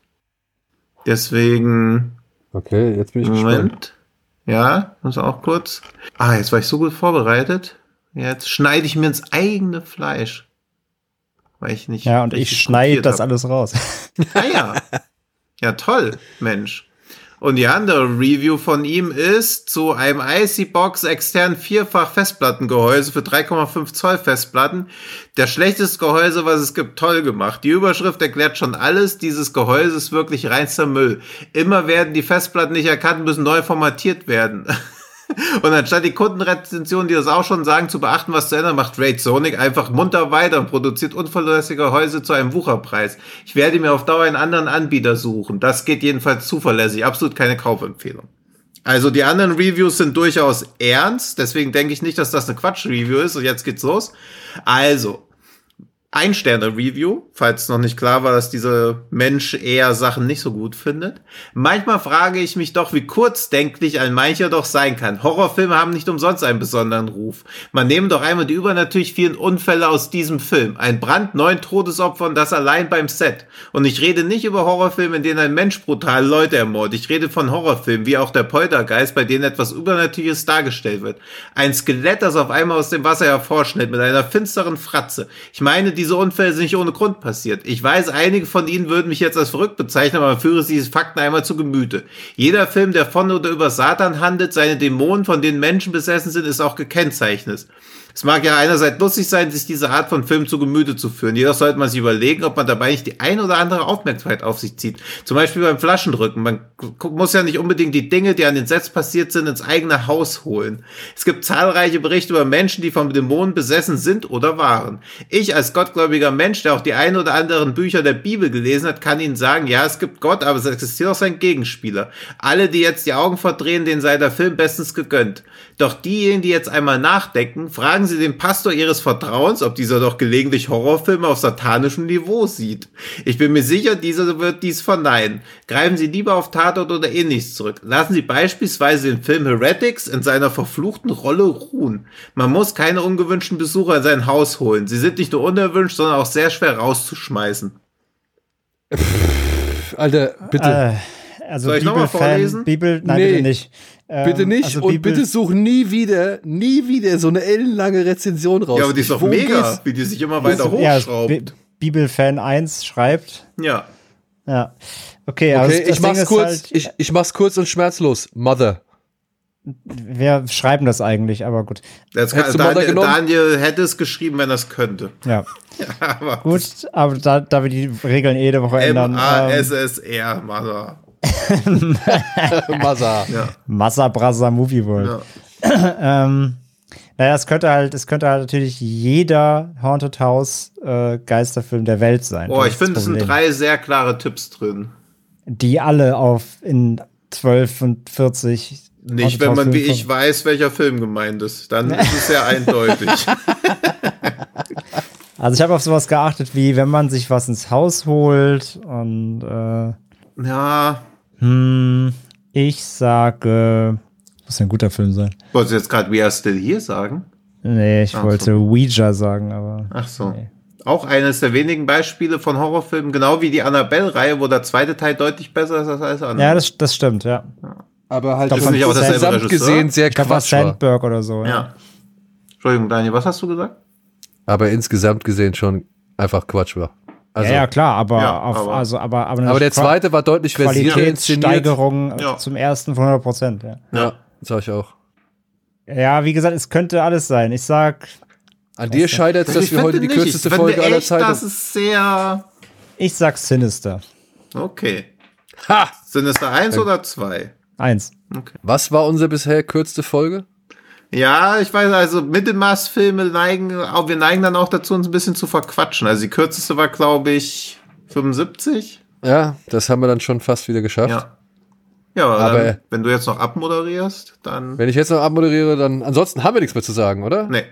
Deswegen. Okay, jetzt bin ich Moment. gespannt. Ja, muss auch kurz. Ah, jetzt war ich so gut vorbereitet. Jetzt schneide ich mir ins eigene Fleisch. Weil ich nicht. Ja, und ich schneide das hab. alles raus. Ah ja. Ja, toll, Mensch. Und die andere Review von ihm ist zu einem IC-Box extern vierfach Festplattengehäuse für 3,5 Zoll Festplatten. Der schlechteste Gehäuse, was es gibt, toll gemacht. Die Überschrift erklärt schon alles. Dieses Gehäuse ist wirklich reinster Müll. Immer werden die Festplatten nicht erkannt, müssen neu formatiert werden. Und anstatt die Kundenrezensionen, die das auch schon sagen, zu beachten, was zu ändern, macht Raid Sonic einfach munter weiter und produziert unverlässige Häuser zu einem Wucherpreis. Ich werde mir auf Dauer einen anderen Anbieter suchen. Das geht jedenfalls zuverlässig. Absolut keine Kaufempfehlung. Also die anderen Reviews sind durchaus ernst, deswegen denke ich nicht, dass das eine Quatsch-Review ist. Und jetzt geht's los. Also, ein-Sterne-Review, falls noch nicht klar war, dass dieser Mensch eher Sachen nicht so gut findet. Manchmal frage ich mich doch, wie kurzdenklich ein mancher doch sein kann. Horrorfilme haben nicht umsonst einen besonderen Ruf. Man nehme doch einmal die übernatürlich vielen Unfälle aus diesem Film. Ein Brand, neun Todesopfer und das allein beim Set. Und ich rede nicht über Horrorfilme, in denen ein Mensch brutal Leute ermordet. Ich rede von Horrorfilmen, wie auch der Poltergeist, bei denen etwas Übernatürliches dargestellt wird. Ein Skelett, das auf einmal aus dem Wasser hervorschnitt mit einer finsteren Fratze. Ich meine, diese Unfälle sind nicht ohne Grund passiert. Ich weiß, einige von Ihnen würden mich jetzt als verrückt bezeichnen, aber führe Sie diese Fakten einmal zu Gemüte. Jeder Film, der von oder über Satan handelt, seine Dämonen, von denen Menschen besessen sind, ist auch gekennzeichnet. Es mag ja einerseits lustig sein, sich diese Art von Film zu Gemüte zu führen. Jedoch sollte man sich überlegen, ob man dabei nicht die ein oder andere Aufmerksamkeit auf sich zieht. Zum Beispiel beim Flaschendrücken. Man muss ja nicht unbedingt die Dinge, die an den Sets passiert sind, ins eigene Haus holen. Es gibt zahlreiche Berichte über Menschen, die von Dämonen besessen sind oder waren. Ich als gottgläubiger Mensch, der auch die ein oder anderen Bücher der Bibel gelesen hat, kann Ihnen sagen, ja, es gibt Gott, aber es existiert auch sein Gegenspieler. Alle, die jetzt die Augen verdrehen, denen sei der Film bestens gegönnt. Doch diejenigen, die jetzt einmal nachdenken, fragen Sie den Pastor Ihres Vertrauens, ob dieser doch gelegentlich Horrorfilme auf satanischem Niveau sieht. Ich bin mir sicher, dieser wird dies verneinen. Greifen Sie lieber auf Tatort oder ähnliches zurück. Lassen Sie beispielsweise den Film Heretics in seiner verfluchten Rolle ruhen. Man muss keine ungewünschten Besucher in sein Haus holen. Sie sind nicht nur unerwünscht, sondern auch sehr schwer rauszuschmeißen. Alter, bitte. Äh, also Soll ich noch mal Bibelfan, vorlesen? Bibel, nein, Nee. bitte nicht. Ähm, bitte nicht also und Bibel- bitte such nie wieder, nie wieder so eine ellenlange Rezension raus. Ja, aber die ist doch mega, geht's? wie die sich immer weiter ja, hochschraubt. Bi- Bibelfan 1 schreibt. Ja. Ja. Okay, aber Okay, das ich mach's ist kurz, Halt, ich, ich mach's kurz und schmerzlos. Mother. wir schreiben das eigentlich, aber gut. Das Hättest kann, Daniel, genommen? Daniel hätte es geschrieben, wenn er es könnte. Ja. Aber Gut, aber da, da wir die Regeln eh jede Woche ändern. Ähm, M-A-S-S-R, Mother. Mother. Ja. Massa Brasa Movie World. ähm, naja, es könnte halt, es könnte halt natürlich jeder Haunted House äh, Geisterfilm der Welt sein. Oh, Das ich finde, es sind drei sehr klare Tipps drin. Die alle auf in 12 und 40. Nicht, Haunted wenn House man wie ich weiß, welcher Film gemeint ist. Dann ist es sehr eindeutig. Also ich habe auf sowas geachtet, wie wenn man sich was ins Haus holt und äh, Ja, hm, ich sage, muss ja ein guter Film sein. wolltest du jetzt gerade We Are Still Here sagen? Nee, ich Ach wollte Ouija sagen, aber Ach so. Nee. Auch eines der wenigen Beispiele von Horrorfilmen, genau wie die Annabelle-Reihe, wo der zweite Teil deutlich besser ist als alles andere. ja, das, das stimmt, ja. Aber halt Doch, von nicht auch gesamt Regisseur? gesehen sehr Ich war. Sandberg oder so. ja. Entschuldigung, Daniel, was hast du gesagt? Aber insgesamt gesehen schon einfach Quatsch war. Also, ja, ja, klar, aber, Ja, auf, aber- also, aber, aber, aber der zweite war deutlich. Qualitätssteigerung Ja. zum ersten von 100 Prozent. Ja. Ja, sag ich auch. ja, wie gesagt, es könnte alles sein. Ich sag, An dir scheitert es, dass wir heute die nicht. kürzeste Folge aller Zeiten. Das ist sehr. ich sag Sinister. Okay. Ha! Da eins oder zwei? Eins. Was war unsere bisher kürzeste Folge? Ja, ich weiß, also Mittelmaßfilme neigen, auch wir neigen dann auch dazu, uns ein bisschen zu verquatschen. Also die kürzeste war, glaube ich, 75. Ja, das haben wir dann schon fast wieder geschafft. Ja. Ja, aber, Aber- dann, wenn du jetzt noch abmoderierst, dann. Wenn ich jetzt noch abmoderiere, dann ansonsten haben wir nichts mehr zu sagen, oder? Nee.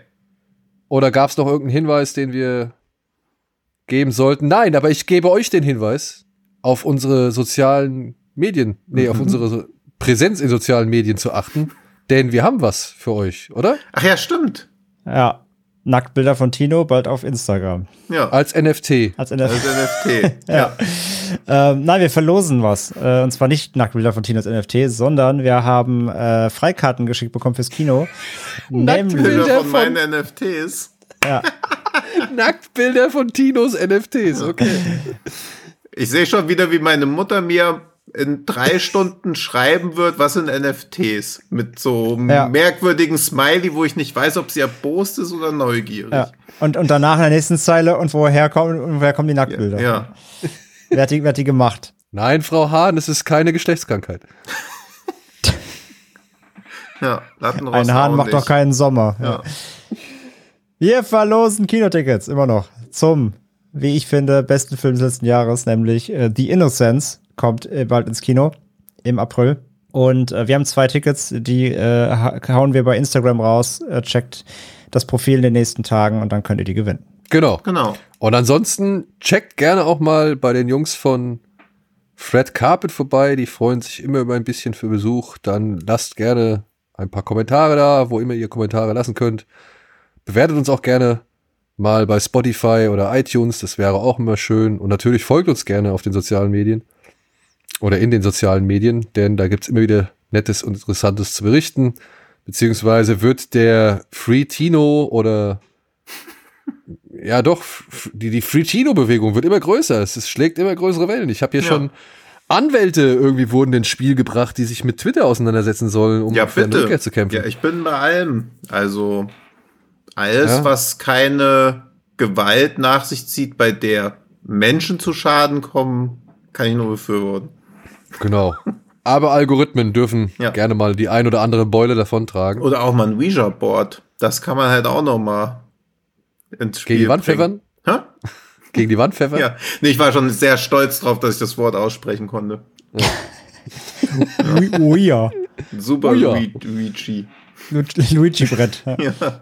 Oder gab es noch irgendeinen Hinweis, den wir geben sollten? Nein, aber ich gebe euch den Hinweis auf unsere sozialen Medien, nee, auf unsere Präsenz in sozialen Medien zu achten, denn wir haben was für euch, oder? Ach ja, stimmt. Ja. Nacktbilder von Tino bald auf Instagram. Ja. Als NFT. Als der Als NFT. Ja. Ähm, nein, wir verlosen was. Äh, und zwar nicht Nacktbilder von Tinos NFT, sondern wir haben äh, Freikarten geschickt bekommen fürs Kino. Nämlich, Bilder Bilder von von- meinen NFTs. ja, Nacktbilder von Tinos NFTs, okay. Ich sehe schon wieder, wie meine Mutter mir in drei Stunden schreiben wird, was sind NFTs? Mit so einem Ja. merkwürdigen Smiley, wo ich nicht weiß, ob sie erbost ist oder neugierig. ja. Und, und danach in der nächsten Zeile, und woher kommen, und woher kommen die Nacktbilder? Ja. Wer, hat die, wer hat die gemacht? Nein, Frau Hahn, es ist keine Geschlechtskrankheit. ja. Ein Hahn macht nicht. doch keinen Sommer. Ja. Wir verlosen Kinotickets, immer noch, zum, wie ich finde, besten Film des letzten Jahres, nämlich äh, The Innocence, kommt äh, bald ins Kino im April. Und äh, wir haben zwei Tickets, die äh, ha- hauen wir bei Instagram raus. Äh, checkt das Profil in den nächsten Tagen und dann könnt ihr die gewinnen. Genau. Genau. Und ansonsten checkt gerne auch mal bei den Jungs von Fred Carpet vorbei. Die freuen sich immer über ein bisschen für Besuch. Dann lasst gerne ein paar Kommentare da, wo immer ihr Kommentare lassen könnt. Bewertet uns auch gerne mal bei Spotify oder iTunes. Das wäre auch immer schön. Und natürlich folgt uns gerne auf den sozialen Medien oder in den sozialen Medien, denn da gibt's immer wieder Nettes und Interessantes zu berichten. Beziehungsweise wird der Free Tino oder Ja, doch, die, die Free-Chino-Bewegung wird immer größer. Es, es schlägt immer größere Wellen. Ich habe hier Ja. schon Anwälte irgendwie wurden ins Spiel gebracht, die sich mit Twitter auseinandersetzen sollen, um Ja, für eine. Rückkehr zu kämpfen. Ja, ich bin bei allem. Also alles, Ja. was keine Gewalt nach sich zieht, bei der Menschen zu Schaden kommen, kann ich nur befürworten. Genau. Aber Algorithmen dürfen Ja. gerne mal die ein oder andere Beule davontragen. Oder auch mal ein Ouija-Board. Das kann man halt auch noch mal ins Spiel Gegen die Wand pfeffern? Hä? Gegen die Wand pfeffern? Ja. Nee, ich war schon sehr stolz drauf, dass ich das Wort aussprechen konnte. Ouija. Super Ouija. Luigi. Lu- Luigi-Brett. Ja. Ja.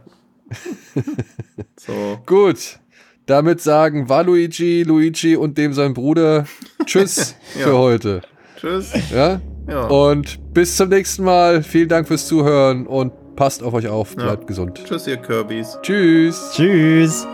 so. Gut. Damit sagen Waluigi, Luigi und dem sein Bruder Tschüss Ja. für heute. Tschüss. Ja? Ja. Und bis zum nächsten Mal. Vielen Dank fürs Zuhören und passt auf euch auf. Bleibt gesund. Tschüss, ihr Kirbys. Tschüss. Tschüss.